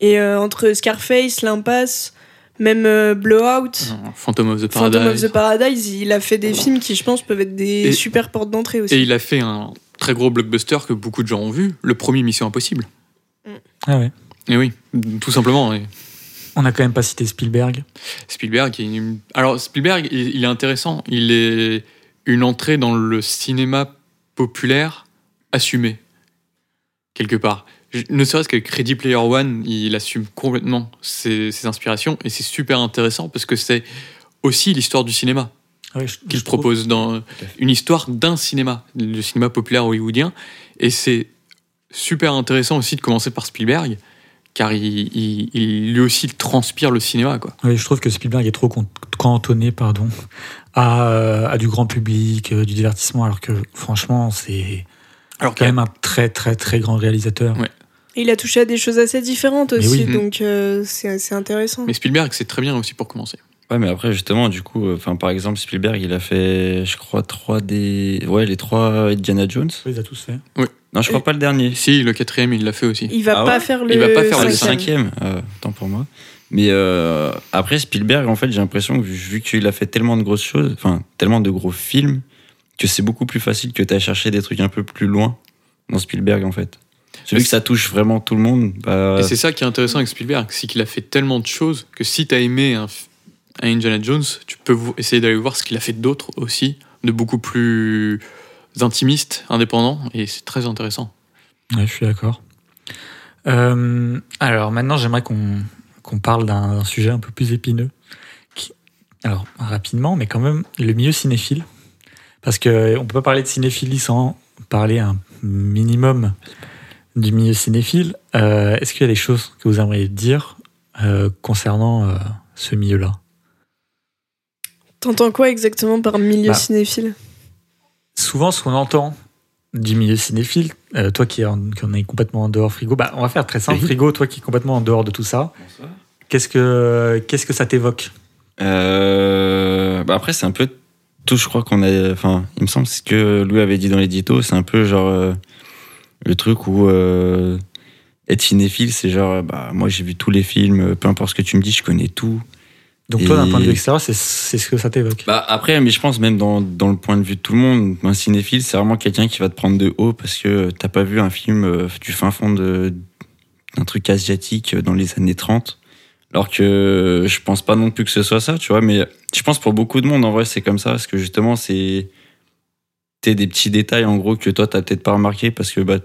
Et euh, entre Scarface, L'Impasse, même euh, Blowout, Non, Phantom of the Paradise. Phantom of the Paradise, il a fait des films qui, je pense, peuvent être des Et- super portes d'entrée aussi. Et il a fait un très gros blockbuster que beaucoup de gens ont vu, le premier Mission Impossible. Ah ouais. Et oui, tout simplement. et On n'a quand même pas cité Spielberg. Spielberg, il est une- alors Spielberg, il, il est intéressant. Il est une entrée dans le cinéma populaire assumé quelque part. Je- Ne serait-ce qu'avec Ready Player One, il assume complètement ses, ses inspirations et c'est super intéressant parce que c'est aussi l'histoire du cinéma Ah Ouais, qu'il propose dans une histoire d'un cinéma, le cinéma populaire hollywoodien. Et c'est super intéressant aussi de commencer par Spielberg, car il, il- il- lui aussi il transpire le cinéma. Quoi. Je trouve que Spielberg est trop cantonné pardon, à, euh, à du grand public, euh, du divertissement, alors que franchement, c'est Alors quand même un très très très grand réalisateur. Ouais. Il a touché à des choses assez différentes aussi, oui. donc euh, c'est c'est intéressant. Mais Spielberg, c'est très bien aussi pour commencer. Ouais, mais après, justement, du coup, euh, enfin, par exemple, Spielberg, il a fait, je crois, trois des. Ouais, les trois Indiana Jones. Il les a tous fait. Non, je crois pas le dernier. Si, le quatrième, il l'a fait aussi. Il va Ah pas ouais faire le, Il va pas faire Ah, le cinquième. cinquième. Euh, tant pour moi. Mais euh, après, Spielberg, en fait, j'ai l'impression que vu qu'il a fait tellement de grosses choses, enfin, tellement de gros films, que c'est beaucoup plus facile que tu chercher des trucs un peu plus loin dans Spielberg, en fait. Celui que ça touche vraiment tout le monde, bah, Et c'est ça qui est intéressant avec Spielberg, c'est qu'il a fait tellement de choses que si t'as aimé un, un Indiana Jones, tu peux essayer d'aller voir ce qu'il a fait d'autres aussi, de beaucoup plus intimistes, indépendants, et c'est très intéressant. Ouais, je suis d'accord. Euh, alors maintenant, j'aimerais qu'on parle d'un sujet un peu plus épineux. Alors rapidement, mais quand même, le milieu cinéphile. Parce que on peut pas parler de cinéphilie sans parler un minimum du milieu cinéphile. Euh, Est-ce qu'il y a des choses que vous aimeriez dire euh, concernant euh, ce milieu-là? T'entends quoi exactement par milieu Bah, cinéphile? souvent ce qu'on entend du milieu cinéphile, euh, toi qui en, qui en es complètement en dehors frigo, bah, on va faire très simple. Oui. Frigo, toi qui es complètement en dehors de tout ça, qu'est-ce que, qu'est-ce que ça t'évoque? Euh, bah après, c'est un peu tout, je crois qu'on a. Enfin, il me semble ce que Louis avait dit dans l'édito, c'est un peu genre euh, le truc où euh, être cinéphile, c'est genre, bah, moi j'ai vu tous les films, peu importe ce que tu me dis, je connais tout. Donc toi, d'un point de vue extérieur, c'est, ce que ça t'évoque. Bah après, mais je pense même dans, dans le point de vue de tout le monde, un cinéphile, c'est vraiment quelqu'un qui va te prendre de haut parce que t'as pas vu un film euh, du fin fond d'un truc asiatique dans les années 30. Alors que je pense pas non plus que ce soit ça, tu vois, mais je pense pour beaucoup de monde, en vrai, c'est comme ça, parce que justement, c'est t'es des petits détails, en gros, que toi, t'as peut-être pas remarqué parce que bah,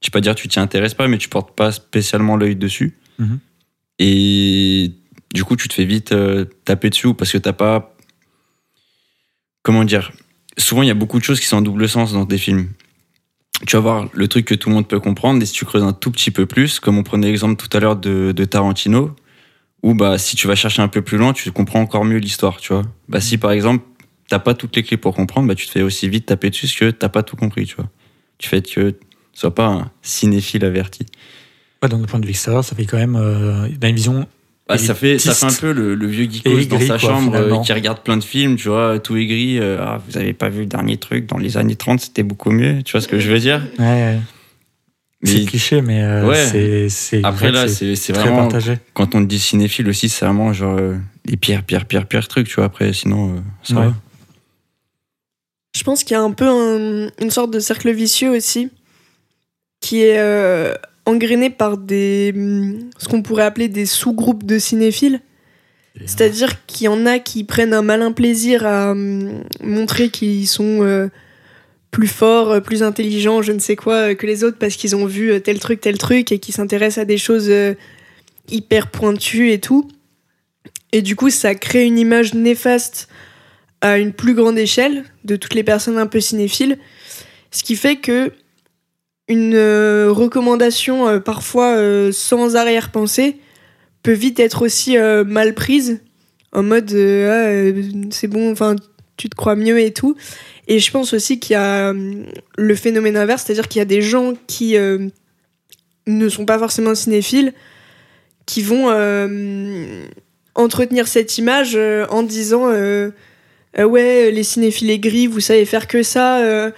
je vais pas dire tu t'y intéresses pas, mais tu portes pas spécialement l'œil dessus. Mhm. Et du coup, tu te fais vite euh, taper dessus parce que t'as pas. Comment dire Souvent, il y a beaucoup de choses qui sont en double sens dans des films. Tu vas voir le truc que tout le monde peut comprendre, et si tu creuses un tout petit peu plus, comme on prenait l'exemple tout à l'heure de, Tarantino, où bah, si tu vas chercher un peu plus loin, tu comprends encore mieux l'histoire, tu vois. Bah, si par exemple, t'as pas toutes les clés pour comprendre, bah, tu te fais aussi vite taper dessus parce que t'as pas tout compris, tu vois. Tu fais que sois pas un cinéphile averti. Ouais, dans le point de vue extérieur, ça fait quand même euh, une vision. Bah, ça, fait, ça fait un peu le, le vieux geekos Et dans aigri, sa quoi, chambre euh, qui regarde plein de films, tu vois, tout aigri. euh, ah, vous avez pas vu le dernier truc dans les années 30, c'était beaucoup mieux. Tu vois ce que je veux dire? Ouais, c'est cliché, mais euh, Ouais. c'est Après vrai là, c'est vraiment partagé. quand on dit cinéphile aussi, c'est vraiment genre euh, les pires, pires, pires, pires trucs, tu vois. Après, sinon, euh, ça Ouais. va. Je pense qu'il y a un peu un- une sorte de cercle vicieux aussi, qui est euh, engrainé par des hum, ce qu'on pourrait appeler des sous-groupes de cinéphiles. C'est-à-dire qu'il y en a qui prennent un malin plaisir à hum, montrer qu'ils sont euh, plus forts, euh, plus intelligents, je ne sais quoi, euh, que les autres parce qu'ils ont vu tel truc, tel truc et qui s'intéressent à des choses euh, hyper pointues et tout. Et du coup, ça crée une image néfaste à une plus grande échelle de toutes les personnes un peu cinéphiles. Ce qui fait que une euh, recommandation euh, parfois euh, sans arrière-pensée peut vite être aussi mal prise en mode Ah, c'est bon enfin tu te crois mieux et tout. Et je pense aussi qu'il y a hum, le phénomène inverse c'est à dire qu'il y a des gens qui ne sont pas forcément cinéphiles qui vont entretenir cette image en disant ouais les cinéphiles aigris vous savez faire que ça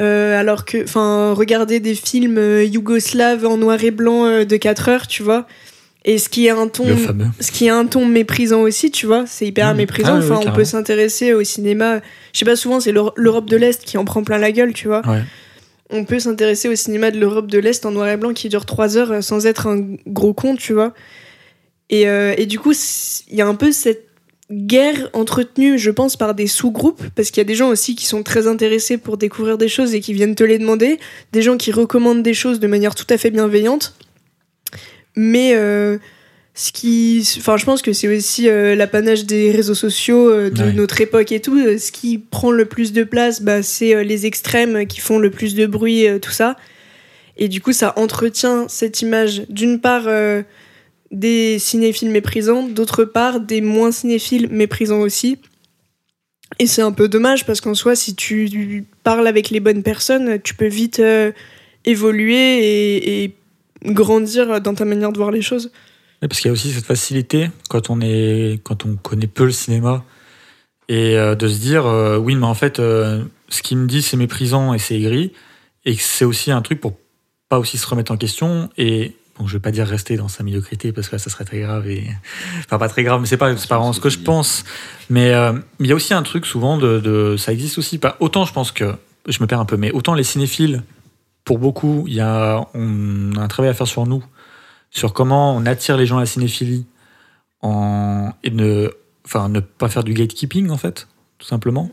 euh, alors que enfin regardez des films euh, yougoslaves en noir et blanc euh, de 4 heures tu vois et ce qui est un ton ce qui est un ton méprisant aussi, tu vois, c'est hyper Mmh. méprisant. Ah oui, enfin, on peut s'intéresser au cinéma. Je sais pas, souvent c'est l'Eur- l'Europe de l'Est qui en prend plein la gueule, tu vois. Ouais. On peut s'intéresser au cinéma de l'Europe de l'Est en noir et blanc qui dure 3 heures sans être un gros con, tu vois. Et, et du coup, il y a un peu cette guerre entretenue, je pense, par des sous-groupes, parce qu'il y a des gens aussi qui sont très intéressés pour découvrir des choses et qui viennent te les demander, des gens qui recommandent des choses de manière tout à fait bienveillante. Mais euh, ce qui, enfin, je pense que c'est aussi euh, l'apanage des réseaux sociaux euh, de Ouais. notre époque et tout. Ce qui prend le plus de place, bah, c'est les extrêmes qui font le plus de bruit, tout ça. Et du coup, ça entretient cette image d'une part des cinéphiles méprisants, d'autre part des moins cinéphiles méprisants aussi. Et c'est un peu dommage parce qu'en soi, si tu parles avec les bonnes personnes, tu peux vite euh, évoluer et, grandir dans ta manière de voir les choses. Parce qu'il y a aussi cette facilité quand on est quand on connaît peu le cinéma et euh, de se dire euh, oui mais en fait ce qu'il me dit c'est méprisant et c'est aigri et c'est aussi un truc pour pas aussi se remettre en question et bon je vais pas dire rester dans sa médiocrité parce que là ça serait très grave et enfin pas très grave mais c'est pas c'est pas vraiment ce que je pense mais euh, il y a aussi un truc souvent de, de- ça existe aussi pas autant je pense que je me perds un peu mais autant les cinéphiles pour beaucoup il y a on a un travail à faire sur nous sur comment on attire les gens à la cinéphilie en, et ne, enfin, ne pas faire du gatekeeping, en fait, tout simplement.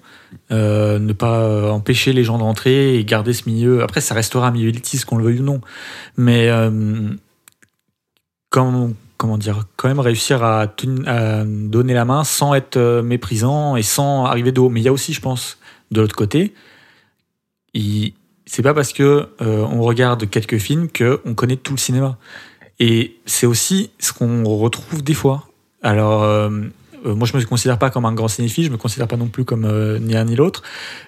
Euh, ne pas euh, empêcher les gens de rentrer et garder ce milieu. Après, ça restera un milieu élitiste, qu'on le veuille ou non. Mais euh, comment, dire, quand même réussir à, donner la main sans être euh, méprisant et sans arriver de haut. Mais il y a aussi, je pense, de l'autre côté, c'est pas parce que euh, on regarde quelques films que on connaît tout le cinéma. Et c'est aussi ce qu'on retrouve des fois. Alors, euh, euh, moi, je me considère pas comme un grand cinéphile, je me considère pas non plus comme euh, ni l'un ni l'autre.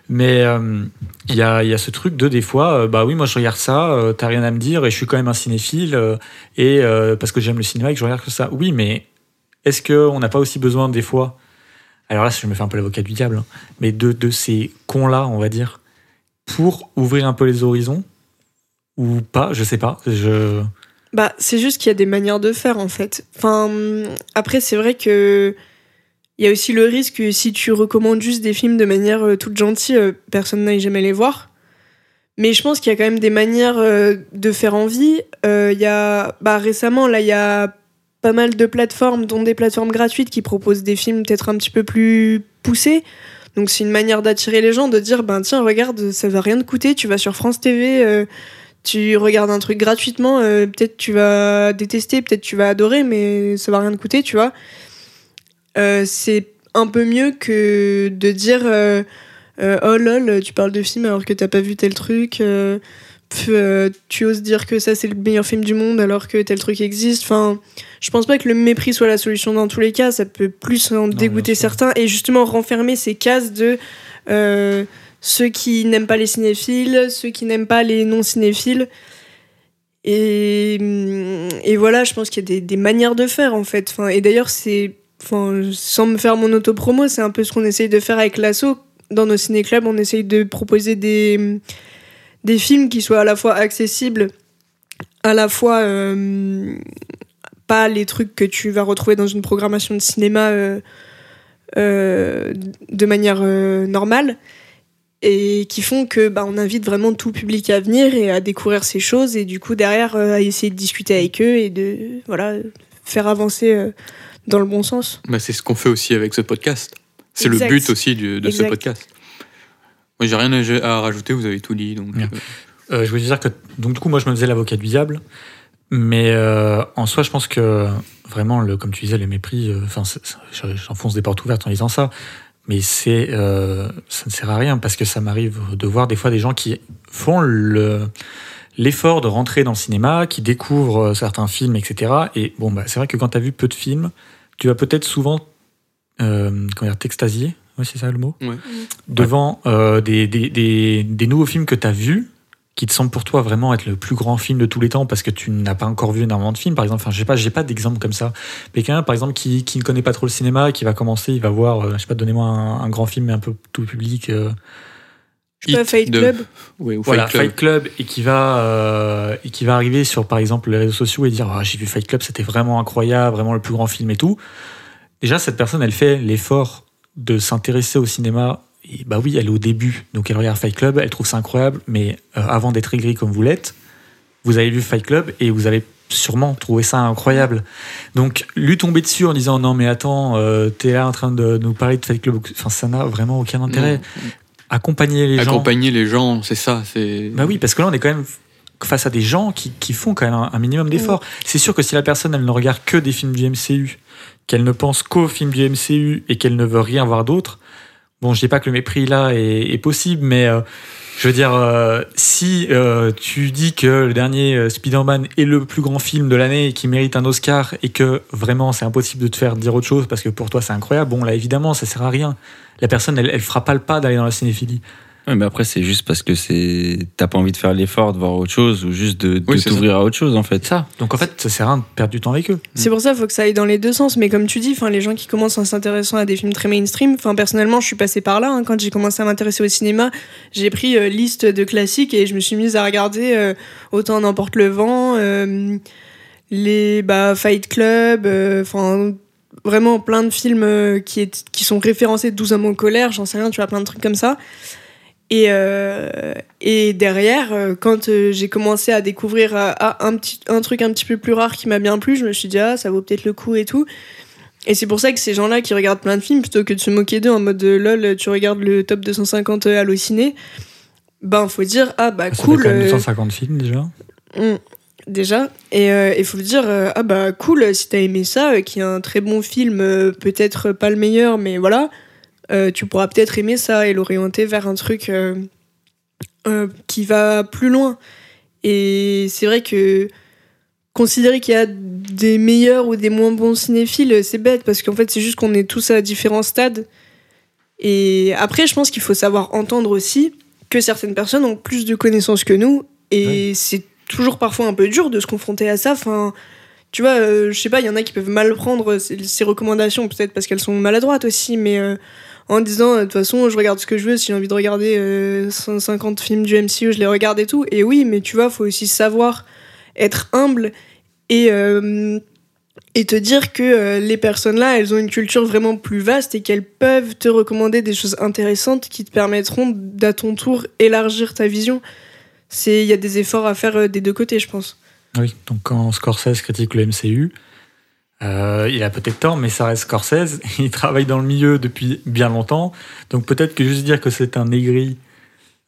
Mais euh, il y, a, y a ce truc de des fois, bah oui, moi je regarde ça, t'as rien à me dire, et je suis quand même un cinéphile, et parce que j'aime le cinéma et que je regarde que ça. Oui, mais est-ce qu'on n'a pas aussi besoin des fois, alors là, je me fais un peu l'avocat du diable, hein, mais de, de ces cons-là, on va dire, pour ouvrir un peu les horizons ou pas, je sais pas. Je... Bah, c'est juste qu'il y a des manières de faire en fait. Enfin, après, c'est vrai que il y a aussi le risque que si tu recommandes juste des films de manière euh, toute gentille, euh, personne n'aille jamais les voir. Mais je pense qu'il y a quand même des manières euh, de faire envie. Il y a, bah, récemment, là, il y a pas mal de plateformes, dont des plateformes gratuites qui proposent des films peut-être un petit peu plus poussés. Donc c'est une manière d'attirer les gens, de dire, ben tiens, regarde, ça va rien te coûter, tu vas sur France TV, Tu regardes un truc gratuitement, peut-être tu vas détester, peut-être tu vas adorer, mais ça va rien te coûter, tu vois. Euh, c'est un peu mieux que de dire euh, euh, oh lol, tu parles de film alors que t'as pas vu tel truc. euh, tu oses dire que ça c'est le meilleur film du monde alors que tel truc existe. Enfin, je pense pas que le mépris soit la solution dans tous les cas. Ça peut plus en dégoûter certains et justement renfermer ces cases de euh, ceux qui n'aiment pas les cinéphiles, ceux qui n'aiment pas les non cinéphiles. Et, et voilà, je pense qu'il y a des, des manières de faire en fait. Enfin, et d'ailleurs, c'est, sans me faire mon autopromo, c'est un peu ce qu'on essaye de faire avec l'assaut. Dans nos ciné-clubs, on essaye de proposer des, des films qui soient à la fois accessibles, à la fois euh, pas les trucs que tu vas retrouver dans une programmation de cinéma euh, euh, de manière normale et qui font que bah, on invite vraiment tout public à venir et à découvrir ces choses et du coup derrière à essayer de discuter avec eux et de voilà faire avancer dans le bon sens. Bah, c'est ce qu'on fait aussi avec ce podcast. C'est le but aussi du- de ce podcast. Moi, j'ai rien à, à rajouter, vous avez tout dit. Donc, euh, Euh, je voulais dire que donc du coup moi je me faisais l'avocat du diable, mais euh, en soi je pense que vraiment le comme tu disais le mépris, euh, enfin j'enfonce des portes ouvertes en disant ça, mais c'est euh, ça ne sert à rien parce que ça m'arrive de voir des fois des gens qui font le l'effort de rentrer dans le cinéma, qui découvrent certains films, etc. Et bon bah c'est vrai que quand tu as vu peu de films, tu vas peut-être souvent euh, t'extasier, oui c'est ça le mot, Ouais. devant euh, des, des, des, des nouveaux films que tu as vus qui te semblent pour toi vraiment être le plus grand film de tous les temps parce que tu n'as pas encore vu énormément de films par exemple enfin je sais pas j'ai pas d'exemple comme ça mais quelqu'un par exemple qui, qui ne connaît pas trop le cinéma qui va commencer il va voir euh, je sais pas donnez-moi un, un grand film mais un peu tout public pas, Hit Fight de- Club. ouais, ou voilà Fight Club. Fight Club et qui va euh, et qui va arriver sur par exemple les réseaux sociaux et dire Ah, j'ai vu Fight Club c'était vraiment incroyable vraiment le plus grand film et tout déjà cette personne elle fait l'effort de s'intéresser au cinéma et bah oui elle est au début donc elle regarde Fight Club elle trouve ça incroyable mais euh, avant d'être aigri comme vous l'êtes vous avez vu Fight Club et vous avez sûrement trouvé ça incroyable donc lui tomber dessus en disant non mais attends euh, t'es là en train de nous parler de Fight Club enfin ça n'a vraiment aucun intérêt Non. Accompagner les gens Accompagner les gens, c'est ça. C'est bah oui, parce que là, on est quand même face à des gens qui, qui font quand même un, un minimum d'efforts. C'est sûr que si la personne, elle ne regarde que des films du MCU, qu'elle ne pense qu'aux films du MCU et qu'elle ne veut rien voir d'autre, bon, je dis pas que le mépris là est, est possible, mais euh, je veux dire, euh, si euh, tu dis que le dernier euh, Spider-Man est le plus grand film de l'année et qui mérite un Oscar et que vraiment c'est impossible de te faire dire autre chose parce que pour toi c'est incroyable, bon là évidemment ça sert à rien. La personne, elle, elle fera pas le pas d'aller dans la cinéphilie. Ouais, mais après, c'est juste parce que c'est t'as pas envie de faire l'effort de voir autre chose ou juste de, de Oui, t'ouvrir à autre chose, en fait. Ça. Donc en fait, ça sert à rien de perdre du temps avec eux. C'est pour ça qu'il faut que ça aille dans les deux sens. Mais comme tu dis, enfin, les gens qui commencent en s'intéressant à des films très mainstream, enfin, personnellement, je suis passée par là. hein. Quand j'ai commencé à m'intéresser au cinéma, j'ai pris euh, liste de classiques et je me suis mise à regarder euh, Autant n'emporte le vent, euh, les bah, Fight Club, euh, enfin. vraiment plein de films qui, est, qui sont référencés 12 hommes en colère, j'en sais rien, tu vois, plein de trucs comme ça. Et, euh, et derrière, euh, quand euh, j'ai commencé à découvrir euh, ah, un, petit, un truc un petit peu plus rare qui m'a bien plu, je me suis dit, ah, ça vaut peut-être le coup et tout. Et c'est pour ça que ces gens-là qui regardent plein de films, plutôt que de se moquer d'eux en mode euh, lol, tu regardes le top 250 halluciné, ben faut dire, ah bah Ça cool. fait quand même euh, 250 films déjà. Mm, déjà. Et il faut dire, euh, ah bah cool, si t'as aimé ça, euh, qui est un très bon film, euh, peut-être pas le meilleur, mais voilà, euh, tu pourras peut-être aimer ça et l'orienter vers un truc euh, euh, qui va plus loin. Et c'est vrai que considérer qu'il y a des meilleurs ou des moins bons cinéphiles, c'est bête, parce qu'en fait, c'est juste qu'on est tous à différents stades. Et après, je pense qu'il faut savoir entendre aussi que certaines personnes ont plus de connaissances que nous, et c'est toujours parfois un peu dur de se confronter à ça. Enfin, tu vois, euh, je sais pas, il y en a qui peuvent mal prendre ces, ces recommandations, peut-être parce qu'elles sont maladroites aussi, mais euh, en disant, euh, de toute façon, je regarde ce que je veux, si j'ai envie de regarder euh, 150 films du MCU, je les regarde et tout. Et oui, mais tu vois, faut aussi savoir être humble et, euh, et te dire que euh, les personnes-là, elles ont une culture vraiment plus vaste et qu'elles peuvent te recommander des choses intéressantes qui te permettront d'à ton tour élargir ta vision. C'est il y a des efforts à faire euh, des deux côtés, je pense. Oui, donc quand Scorsese critique le MCU, euh, il a peut-être tort, mais ça reste Scorsese. Il travaille dans le milieu depuis bien longtemps. Donc peut-être que juste dire que c'est un aigri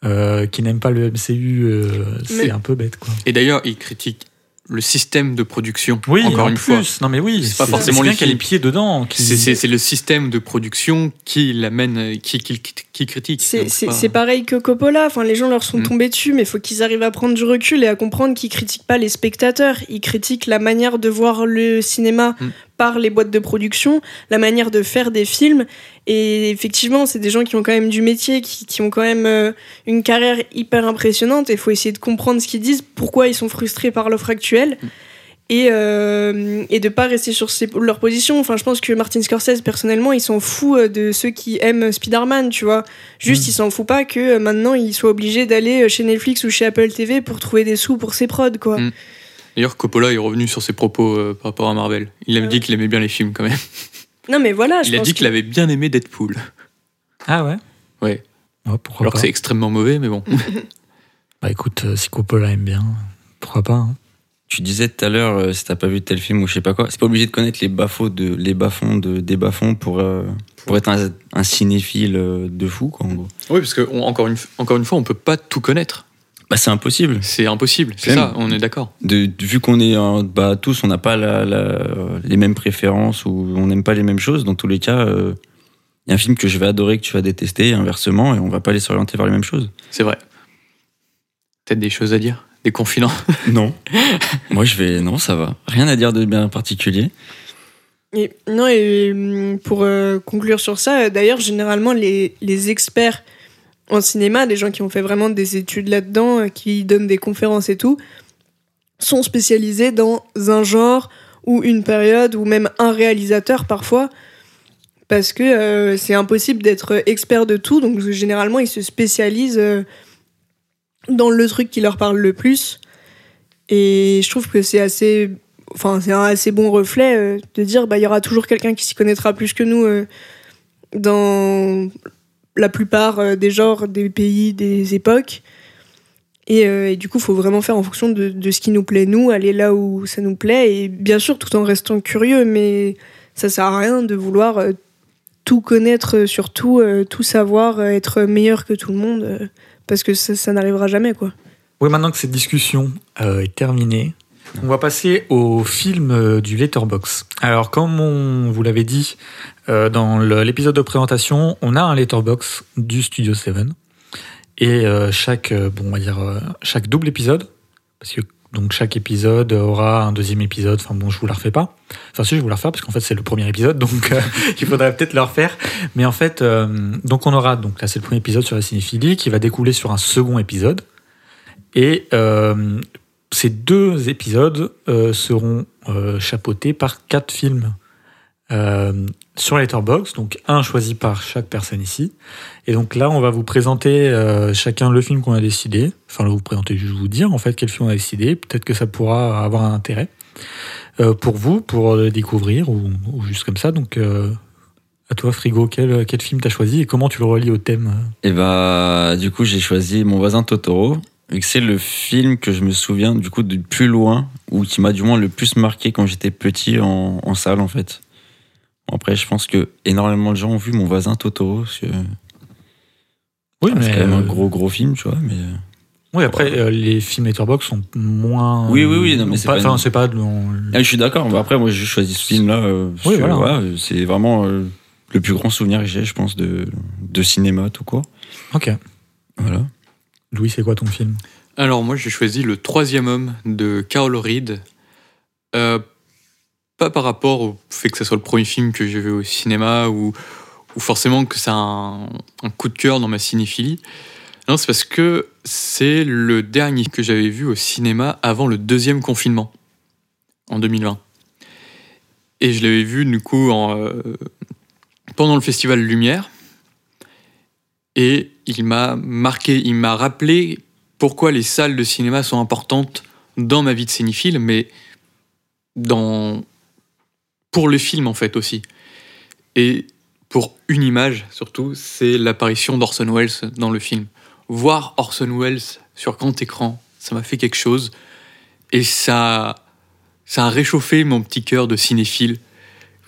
euh, qui n'aime pas le MCU, euh, c'est un peu bête, quoi. Et d'ailleurs, il critique le système de production. Oui, encore en une plus. fois. Non, mais oui, C'est pas forcément qu'il y a les pieds dedans. Qui... C'est- le système de production qui l'amène, qui, qui, qui critique. C'est- pas- c'est pareil que Coppola, enfin, les gens leur sont Mm. tombés dessus, mais il faut qu'ils arrivent à prendre du recul et à comprendre qu'ils critiquent pas les spectateurs, ils critiquent la manière de voir le cinéma Mm. Par les boîtes de production, la manière de faire des films. Et effectivement, c'est des gens qui ont quand même du métier, qui, qui ont quand même euh, une carrière hyper impressionnante, et il faut essayer de comprendre ce qu'ils disent, pourquoi ils sont frustrés par l'offre actuelle. Et, euh, et de pas rester sur ses- leur position. Enfin, je pense que Martin Scorsese, personnellement, il s'en fout euh, de ceux qui aiment Spider-Man, tu vois. Juste, Mm. il s'en fout pas que euh, maintenant il soit obligé d'aller chez Netflix ou chez Apple TV pour trouver des sous pour ses prods, quoi. Mm. D'ailleurs, Coppola est revenu sur ses propos euh, par rapport à Marvel. Il a Ouais. dit qu'il aimait bien les films quand même. Non, mais voilà, je Il a pense dit qu'il avait bien aimé Deadpool. Ah ouais? Ouais. Ouais, pourquoi Alors pas. que c'est extrêmement mauvais, mais bon. Bah écoute, euh, si Coppola aime bien, pourquoi pas hein. Tu disais tout à l'heure, euh, si t'as pas vu tel film ou je sais pas quoi, c'est pas obligé de connaître les bas-fonds de, les bas-fonds de, des bas-fonds pour, euh, pour être un, un cinéphile euh, de fou, quoi, en gros. Oui, parce que on- encore, une, encore une fois, on peut pas tout connaître. Bah, c'est impossible. C'est impossible, c'est ça, on est d'accord. De, vu qu'on est euh, bah, tous, on n'a pas la, la- les mêmes préférences ou on n'aime pas les mêmes choses, dans tous les cas, il y a un film que je vais adorer, que tu vas détester, et inversement, et on va pas aller s'orienter vers les mêmes choses. C'est vrai. Peut-être des choses à dire Des confidences Non. Moi, je vais. Non, ça va. Rien à dire de bien particulier. Et, non, et hum, pour euh, conclure sur ça, euh, d'ailleurs, généralement, les, les experts en cinéma, des gens qui ont fait vraiment des études là-dedans, euh, qui donnent des conférences et tout, sont spécialisés dans un genre ou une période ou même un réalisateur parfois. Parce que euh, c'est impossible d'être expert de tout, donc généralement ils se spécialisent euh, dans le truc qui leur parle le plus. Et je trouve que c'est assez enfin c'est un assez bon reflet de dire bah il y aura toujours quelqu'un qui s'y connaîtra plus que nous dans la plupart euh, des genres des pays des époques. Et, euh, du coup faut vraiment faire en fonction de, ce qui nous plaît nous aller là où ça nous plaît. Et bien sûr tout en restant curieux mais ça sert à rien de vouloir euh, tout connaître sur tout savoir être meilleur que tout le monde parce que ça, ça n'arrivera jamais quoi. Oui, maintenant que cette discussion est terminée, on va passer au film euh, du Letterbox. Alors, comme on vous l'avait dit euh, dans l'épisode de présentation, on a un Letterbox du Studio 7. Et euh, chaque, bon, on va dire, chaque double épisode, parce que donc chaque épisode aura un deuxième épisode. Enfin bon, je vous la refais pas. Enfin si, je vous la refais parce qu'en fait c'est le premier épisode, donc il faudrait peut-être le refaire. Mais en fait, donc on aura donc là c'est le premier épisode sur la cinéphilie qui va découler sur un second épisode. Et ces deux épisodes euh, seront euh, chapeautés par quatre films euh, sur Letterboxd, donc un choisi par chaque personne ici. Et donc là, on va vous présenter chacun le film qu'on a décidé. Enfin, vous présenter, juste vous dire en fait quel film on a décidé. Peut-être que ça pourra avoir un intérêt pour vous, pour le découvrir ou, juste comme ça. Donc, à toi, Frigo, quel, quel film t'as choisi et comment tu le relis au thème? Et bah, du coup, j'ai choisi Mon voisin Totoro, que c'est le film que je me souviens du coup du plus loin, ou qui m'a du moins le plus marqué quand j'étais petit en, en salle en fait. Bon, après, je pense que énormément de gens ont vu Mon voisin Totoro. parce que Oui, c'est quand même un euh, gros gros film, tu vois. Mais euh, Oui, après, euh, les films Letterboxd sont moins. Oui, oui, oui, non, mais c'est pas. Enfin, c'est pas. ah, je suis d'accord. mais après, moi, j'ai choisi ce film-là. euh, Oui, voilà. voilà, c'est vraiment euh, le plus grand souvenir que j'ai, je pense, de, de cinéma tout court. Ok. Voilà. Louis, c'est quoi ton film? Alors moi j'ai choisi Le Troisième Homme de Carol Reed. Euh, pas par rapport au fait que ce soit le premier film que j'ai vu au cinéma ou, forcément que c'est un, coup de cœur dans ma cinéphilie. Non, c'est parce que c'est le dernier que j'avais vu au cinéma avant le deuxième confinement, en 2020. Et je l'avais vu du coup euh, pendant le festival Lumière. Et il m'a marqué, il m'a rappelé pourquoi les salles de cinéma sont importantes dans ma vie de cinéphile, mais dans pour le film en fait aussi. Et pour une image surtout, c'est l'apparition d'Orson Welles dans le film. Voir Orson Welles sur grand écran, ça m'a fait quelque chose et ça ça a réchauffé mon petit cœur de cinéphile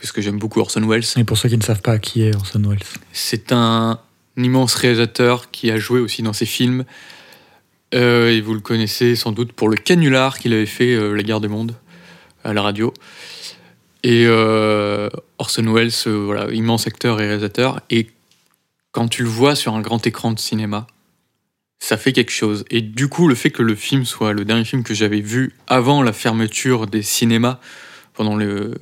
parce que j'aime beaucoup Orson Welles. Et pour ceux qui ne savent pas qui est Orson Welles. C'est un immense réalisateur qui a joué aussi dans ses films. Euh, et vous le connaissez sans doute pour le canular qu'il avait fait euh, La guerre des mondes à la radio. Et euh, Orson Welles, voilà, immense acteur et réalisateur. Et quand tu le vois sur un grand écran de cinéma, ça fait quelque chose. Et du coup, le fait que le film soit le dernier film que j'avais vu avant la fermeture des cinémas pendant le-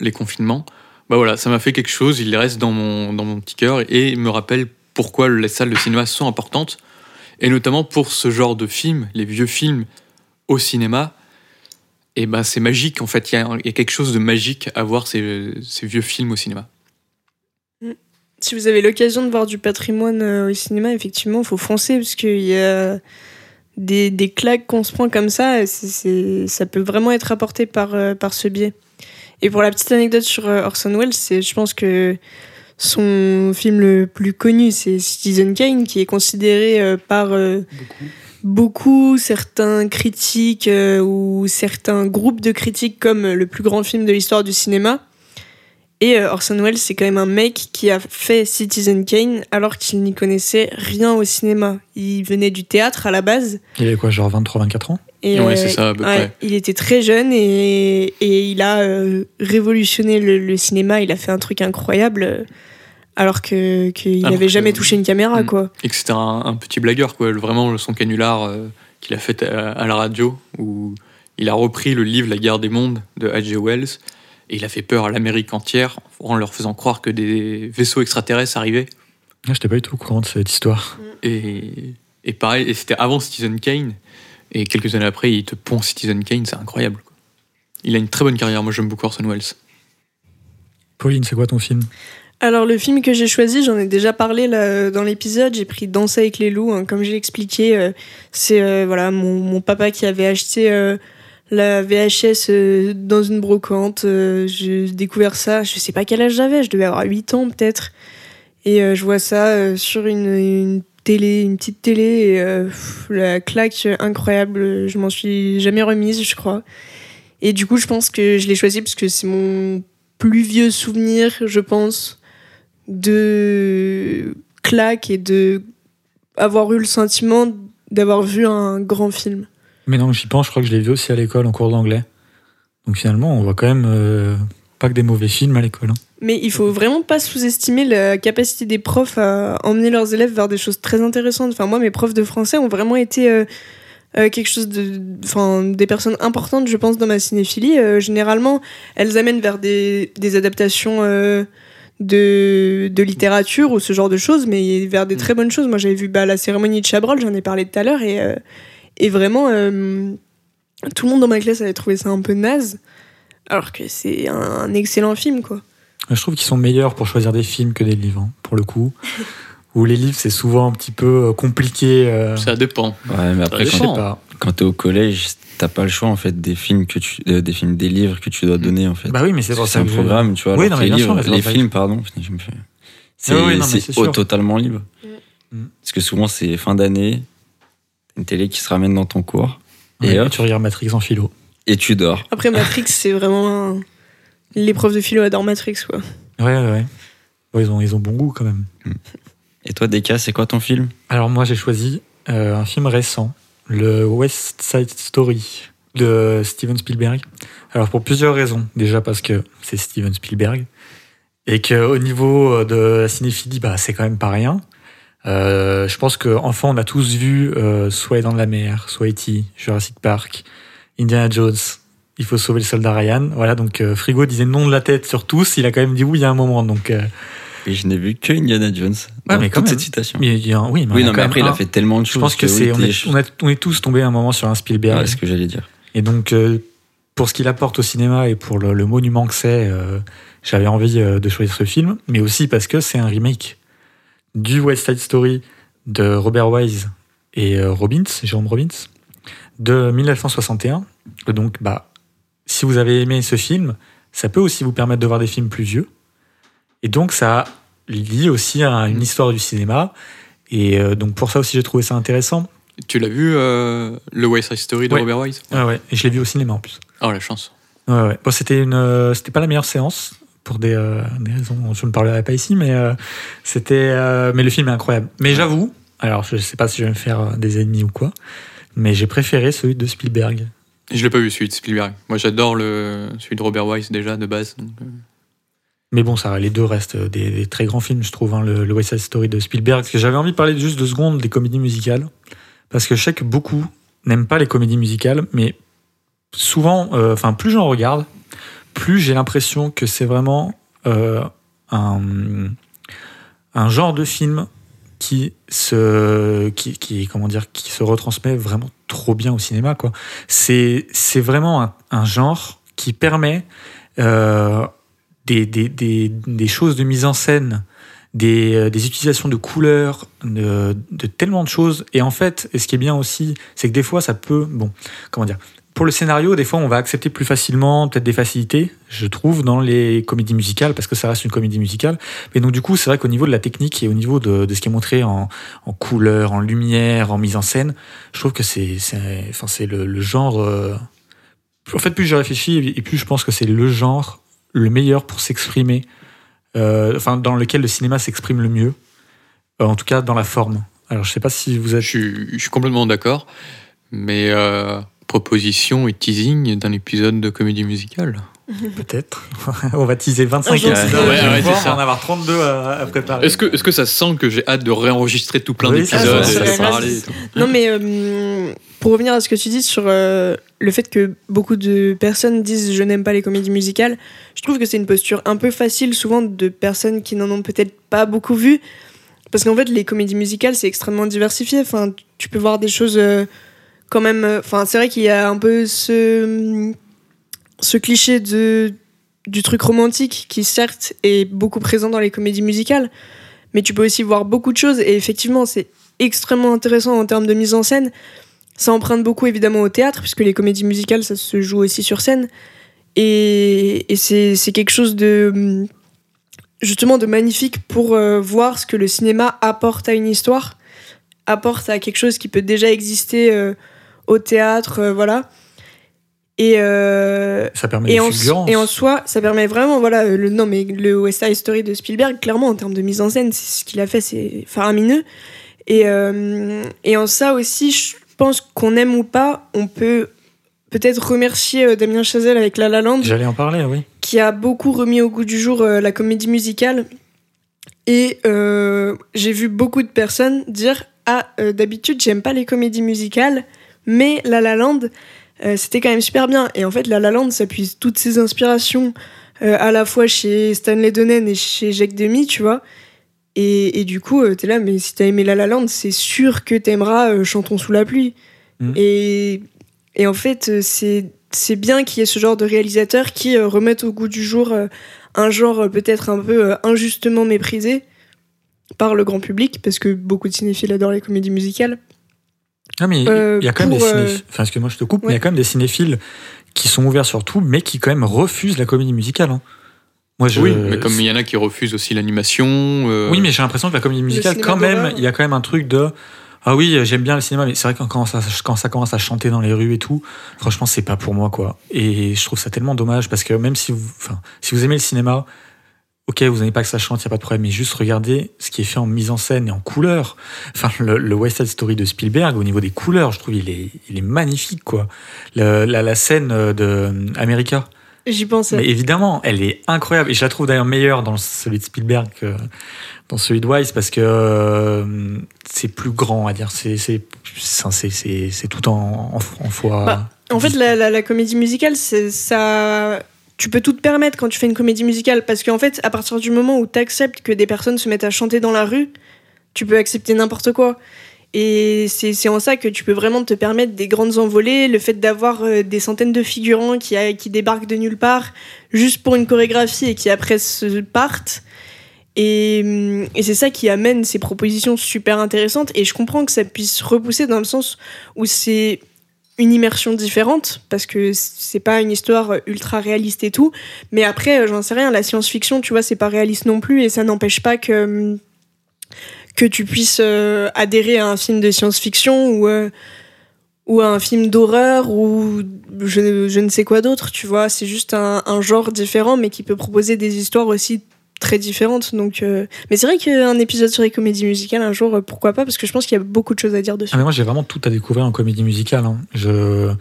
les confinements, bah voilà, ça m'a fait quelque chose. Il reste dans mon, dans mon petit cœur et me rappelle pourquoi les salles de cinéma sont importantes. Et notamment pour ce genre de films, les vieux films au cinéma. Et ben c'est magique en fait. Il y, a- quelque chose de magique à voir ces, vieux films au cinéma. Si vous avez l'occasion de voir du patrimoine euh, au cinéma, effectivement, il faut foncer parce qu'il y a des, des claques qu'on se prend comme ça. ça peut vraiment être apporté par, euh, par ce biais. Et pour la petite anecdote sur euh, Orson Welles, je pense que son film le plus connu, c'est Citizen Kane, qui est considéré euh, par euh, beaucoup, certains critiques euh, ou certains groupes de critiques comme le plus grand film de l'histoire du cinéma. Et Orson Welles, c'est quand même un mec qui a fait Citizen Kane alors qu'il n'y connaissait rien au cinéma. Il venait du théâtre à la base. Il avait quoi, genre 23-24 ans? Et, Ouais, euh, c'est ça, à peu près. Il était très jeune et, et il a euh, révolutionné le, le cinéma. Il a fait un truc incroyable euh, alors que qu'il n'avait jamais touché une caméra, Mm. quoi. Et que c'était un, un petit blagueur, quoi. Vraiment, son canular euh, qu'il a fait à, à la radio, où il a repris le livre La guerre des mondes de H.G. Wells, et il a fait peur à l'Amérique entière en leur faisant croire que des vaisseaux extraterrestres arrivaient. Ah, Je n'étais pas du tout au courant de cette histoire. Et, et pareil, et c'était avant Citizen Kane, et quelques années après, il te pond Citizen Kane, c'est incroyable. quoi. Il a une très bonne carrière, moi j'aime beaucoup Orson Welles. Pauline, c'est quoi ton film? Alors le film que j'ai choisi, j'en ai déjà parlé là, dans l'épisode, j'ai pris Danse avec les loups, hein. comme j'ai expliqué, euh, c'est euh, voilà mon, mon papa qui avait acheté euh, la VHS euh, dans une brocante, euh, j'ai découvert ça, je sais pas quel âge j'avais, je devais avoir 8 ans peut-être, et euh, je vois ça euh, sur une, une télé, une petite télé, et euh, la claque incroyable, je m'en suis jamais remise je crois. Et du coup je pense que je l'ai choisi parce que c'est mon plus vieux souvenir, je pense, de claque et de avoir eu le sentiment d'avoir vu un grand film. Mais non, j'y pense, je crois que je l'ai vu aussi à l'école en cours d'anglais. Donc finalement, on voit quand même euh, pas que des mauvais films à l'école. hein. Mais il faut vraiment pas sous-estimer la capacité des profs à emmener leurs élèves vers des choses très intéressantes. Enfin, moi, mes profs de français ont vraiment été euh, euh, quelque chose de. Enfin, des personnes importantes, je pense, dans ma cinéphilie. Euh, généralement, elles amènent vers des, des adaptations euh, de, de littérature ou ce genre de choses, mais vers des très bonnes choses. Moi, j'avais vu bah, la cérémonie de Chabrol, j'en ai parlé tout à l'heure, et, euh, et vraiment, euh, tout le monde dans ma classe avait trouvé ça un peu naze. Alors que c'est un, un excellent film, quoi. Je trouve qu'ils sont meilleurs pour choisir des films que des livres, hein, pour le coup. Où les livres, c'est souvent un petit peu euh, compliqué. euh, Ça dépend. Ouais, mais après, quand, sais dépend. pas. quand t'es au collège, t'as pas le choix en fait des films que tu, euh, des films, des livres que tu dois donner en fait. Bah oui, mais c'est pour que ça c'est un que je- programme, tu vois. Oui, non, mais les bien sûr, livres, c'est les films, pardon, fais. C'est Oui, oui, sûr. totalement libre. Mm. Parce que souvent c'est fin d'année, une télé qui se ramène dans ton cours Ouais, et hop, tu regardes Matrix en philo. Et tu dors. Après, Matrix, c'est vraiment. un- profs de philo adorent Matrix, quoi. Ouais, ouais, ouais. Ouais, ils, ont, ils ont bon goût quand même. Et toi, Deka, c'est quoi ton film? Alors moi, j'ai choisi euh, un film récent, le West Side Story de Steven Spielberg. Alors pour plusieurs raisons. Déjà parce que c'est Steven Spielberg et qu'au niveau euh, de la cinéphilie, bah, c'est quand même pas rien. Euh, je pense qu'enfant, on a tous vu euh, soit dans la mer, soit E.T., Jurassic Park, Indiana Jones. Il faut sauver le soldat Ryan. Voilà, donc euh, Frigo disait non de la tête sur tous. Il a quand même dit oui il y a un moment. Donc, euh, Et je n'ai vu que Indiana Jones dans mais quand toute cette citation. mais il y a un- oui, mais oui, non, mais après, il a fait tellement de choses. Je pense que c'est on, est, on, est, on est tous tombés à un moment sur un Spielberg. Ouais, c'est ce que j'allais dire. Et donc, euh, pour ce qu'il apporte au cinéma et pour le, le monument que c'est, j'avais envie de choisir ce film, mais aussi parce que c'est un remake du West Side Story de Robert Wise et Robbins, Jérôme Robbins, de 1961. Et donc, bah, si vous avez aimé ce film, ça peut aussi vous permettre de voir des films plus vieux. Et donc, ça lie aussi à une histoire du cinéma. Et euh, donc, pour ça aussi, j'ai trouvé ça intéressant. Tu l'as vu, euh, le West Side Story de Ouais. Robert Wise? Ouais, ouais. Et je l'ai vu au cinéma en plus. Oh, la chance. Ouais, ouais. Bon, c'était une, euh, c'était pas la meilleure séance pour des, des raisons je ne parlerai pas ici, mais c'était, mais le film est incroyable. Mais j'avoue, alors je sais pas si je vais me faire des ennemis ou quoi, mais j'ai préféré celui de Spielberg. Je l'ai pas vu celui de Spielberg. Moi j'adore le celui de Robert Wise déjà de base. donc, euh, Mais bon, ça, les deux restent des, des très grands films, je trouve, hein, le, le West Side Story de Spielberg. Parce que j'avais envie de parler juste deux secondes des comédies musicales. Parce que je sais que beaucoup n'aiment pas les comédies musicales, mais souvent, euh, enfin, plus j'en regarde, plus j'ai l'impression que c'est vraiment euh, un, un genre de film qui se, qui, comment dire, qui se retransmet vraiment trop bien au cinéma. Quoi. C'est, c'est vraiment un, un genre qui permet euh, des, des, des, des choses de mise en scène, des, euh, des utilisations de couleurs, de, de tellement de choses. Et en fait, et ce qui est bien aussi, c'est que des fois, ça peut, bon, comment dire, pour le scénario, des fois, on va accepter plus facilement peut-être des facilités, je trouve, dans les comédies musicales, parce que ça reste une comédie musicale. Mais donc, du coup, c'est vrai qu'au niveau de la technique et au niveau de, ce qui est montré en, couleur, en lumière, en mise en scène, je trouve que c'est, enfin, le, le genre. euh, En fait, plus je réfléchis et plus je pense que c'est le genre le meilleur pour s'exprimer, euh, enfin, dans lequel le cinéma s'exprime le mieux, Euh, en tout cas dans la forme. Alors, je sais pas si vous êtes. Je suis, complètement d'accord, mais proposition et teasing d'un épisode de comédie musicale. Peut-être. on va teaser 25 Un jour, épisodes. c'est- ouais, on va en avoir 32 à, à préparer. Est-ce que, est-ce que ça sent que j'ai hâte de réenregistrer tout plein Oui, d'épisodes Non, mais euh, pour revenir à ce que tu dis sur euh, le fait que beaucoup de personnes disent je n'aime pas les comédies musicales, je trouve que c'est une posture un peu facile souvent de personnes qui n'en ont peut-être pas beaucoup vu. Parce qu'en fait, les comédies musicales, c'est extrêmement diversifié. Enfin, tu peux voir des choses euh, quand même. euh, Enfin, c'est vrai qu'il y a un peu ce, cliché de, du truc romantique qui, certes, est beaucoup présent dans les comédies musicales. Mais tu peux aussi voir beaucoup de choses. Et effectivement, c'est extrêmement intéressant en termes de mise en scène. Ça emprunte beaucoup évidemment au théâtre, puisque les comédies musicales, ça se joue aussi sur scène. Et, c'est quelque chose de justement de magnifique pour euh, voir ce que le cinéma apporte à une histoire, apporte à quelque chose qui peut déjà exister euh, au théâtre, euh, voilà. Et, euh, Ça permet et en, fulgurances. et en soi, ça permet vraiment, voilà, le, non, mais le West Side Story de Spielberg, clairement, en termes de mise en scène, c'est ce qu'il a fait, c'est faramineux. Et, euh, et en ça aussi, je pense qu'on aime ou pas, on peut peut-être remercier euh, Damien Chazelle avec La La Land, J'allais en parler, oui. qui a beaucoup remis au goût du jour euh, la comédie musicale. Et euh, j'ai vu beaucoup de personnes dire Ah, euh, d'habitude, j'aime pas les comédies musicales, mais La La Land, euh, c'était quand même super bien. Et en fait, La La Land, ça puise toutes ses inspirations euh, à la fois chez Stanley Donen et chez Jacques Demy, tu vois. Et, et du coup, euh, t'es là, mais si t'as aimé La La Land, c'est sûr que t'aimeras euh, Chantons sous la pluie. Mhm. Et, et en fait, c'est c'est bien qu'il y ait ce genre de réalisateurs qui remettent au goût du jour un genre peut-être un peu injustement méprisé par le grand public, parce que beaucoup de cinéphiles adorent les comédies musicales. Ah, mais il Euh, y a quand même des euh, cinéphiles. Enfin, excuse-moi, je te coupe, mais il y a quand même des cinéphiles qui sont ouverts sur tout, mais qui quand même refusent la comédie musicale. hein. Moi, je... Oui, mais comme il y en a qui refusent aussi l'animation. euh, Oui, mais j'ai l'impression que la comédie musicale, quand même, il y a quand même un truc de. Ah oui, j'aime bien le cinéma, mais c'est vrai que quand ça, quand ça commence à chanter dans les rues et tout, franchement, c'est pas pour moi, quoi. Et je trouve ça tellement dommage parce que même si vous, enfin, si vous aimez le cinéma, ok, vous n'aimez pas que ça chante, il a pas de problème, mais juste regardez ce qui est fait en mise en scène et en couleurs. Enfin, le, le West Side Story de Spielberg, au niveau des couleurs, je trouve il est, il est magnifique, quoi. Le- la, la scène de euh, America, J'y pensais. mais évidemment, elle est incroyable. Et je la trouve d'ailleurs meilleure dans celui de Spielberg que dans celui de Wise parce que euh, c'est plus grand, va dire. C'est c'est c'est- tout en, en, en fois. Bah, En fait, la, la- la comédie musicale, c'est ça. Tu peux tout te permettre quand tu fais une comédie musicale, parce qu'en fait, à partir du moment où tu acceptes que des personnes se mettent à chanter dans la rue, tu peux accepter n'importe quoi. Et c'est en ça que tu peux vraiment te permettre des grandes envolées, le fait d'avoir euh, des centaines de figurants qui, qui débarquent de nulle part, juste pour une chorégraphie et qui après se partent. Et, et c'est ça qui amène ces propositions super intéressantes. Et je comprends que ça puisse repousser dans le sens où c'est une immersion différente parce que c'est pas une histoire ultra réaliste et tout mais après euh, j'en sais rien la science-fiction tu vois c'est pas réaliste non plus et ça n'empêche pas que que tu puisses euh, adhérer à un film de science-fiction ou euh, ou un film d'horreur ou je, je ne sais quoi d'autre, tu vois. C'est juste un genre différent, mais qui peut proposer des histoires aussi très différentes. Donc, euh, mais c'est vrai qu'un épisode sur les comédies musicales un jour, euh, pourquoi pas Parce que je pense qu'il y a beaucoup de choses à dire dessus. Ah, mais moi, j'ai vraiment tout à découvrir en comédie musicale. hein. Je...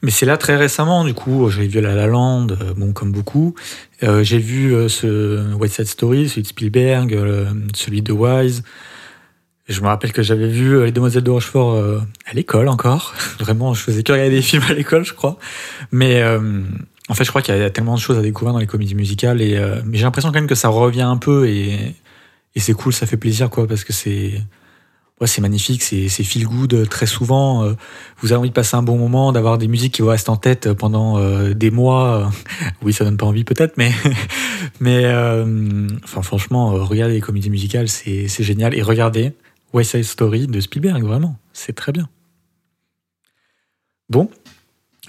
Mais c'est là très récemment, du coup, j'ai vu La La Land, euh, bon, comme beaucoup. J'ai vu ce West Side Story, celui de Spielberg, celui de Wise. Je me rappelle que j'avais vu Les Demoiselles de Rochefort à l'école encore. Vraiment, je faisais que regarder des films à l'école, je crois. Mais en fait, je crois qu'il y a tellement de choses à découvrir dans les comédies musicales. Et, euh, mais j'ai l'impression quand même que ça revient un peu et, et c'est cool, ça fait plaisir, quoi, parce que c'est. Ouais, c'est magnifique, c'est feel good euh, très souvent. euh, vous avez envie de passer un bon moment, d'avoir des musiques qui vous restent en tête pendant euh, des mois. oui, ça donne pas envie peut-être, mais mais euh, enfin franchement, euh, regardez les comédies musicales, c'est c'est génial. Et regardez West Side Story de Spielberg, vraiment, c'est très bien. Bon,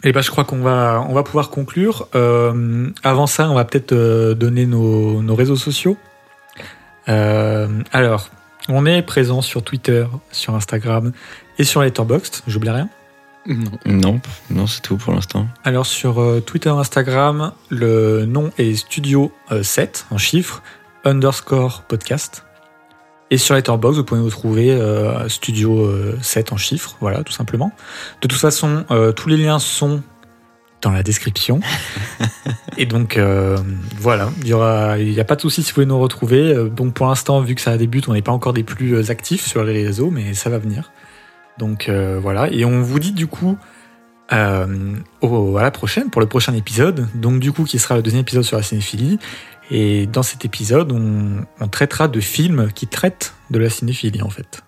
et ben je crois qu'on va on va pouvoir conclure. Euh, avant ça, on va peut-être euh, donner nos, nos réseaux sociaux. Euh, alors, on est présent sur Twitter, sur Instagram et sur Letterboxd. J'oublie rien. Non. Non, non, c'est tout pour l'instant. Alors sur euh, Twitter, Instagram, le nom est Studio euh, 7 en chiffres underscore podcast. Et sur Letterboxd, vous pouvez nous trouver euh, Studio euh, 7 en chiffres, voilà, tout simplement. De toute façon, euh, tous les liens sont dans la description. Et donc euh, voilà, il y aura, il n'y a pas de souci si vous voulez nous retrouver. Euh, Donc pour l'instant, vu que ça débute, on n'est pas encore des plus euh, actifs sur les réseaux, mais ça va venir. Donc euh, voilà, et on vous dit du coup euh, au- à la prochaine pour le prochain épisode. Donc du coup, qui sera le deuxième épisode sur la cinéphilie. Et dans cet épisode, on, traitera de films qui traitent de la cinéphilie en fait.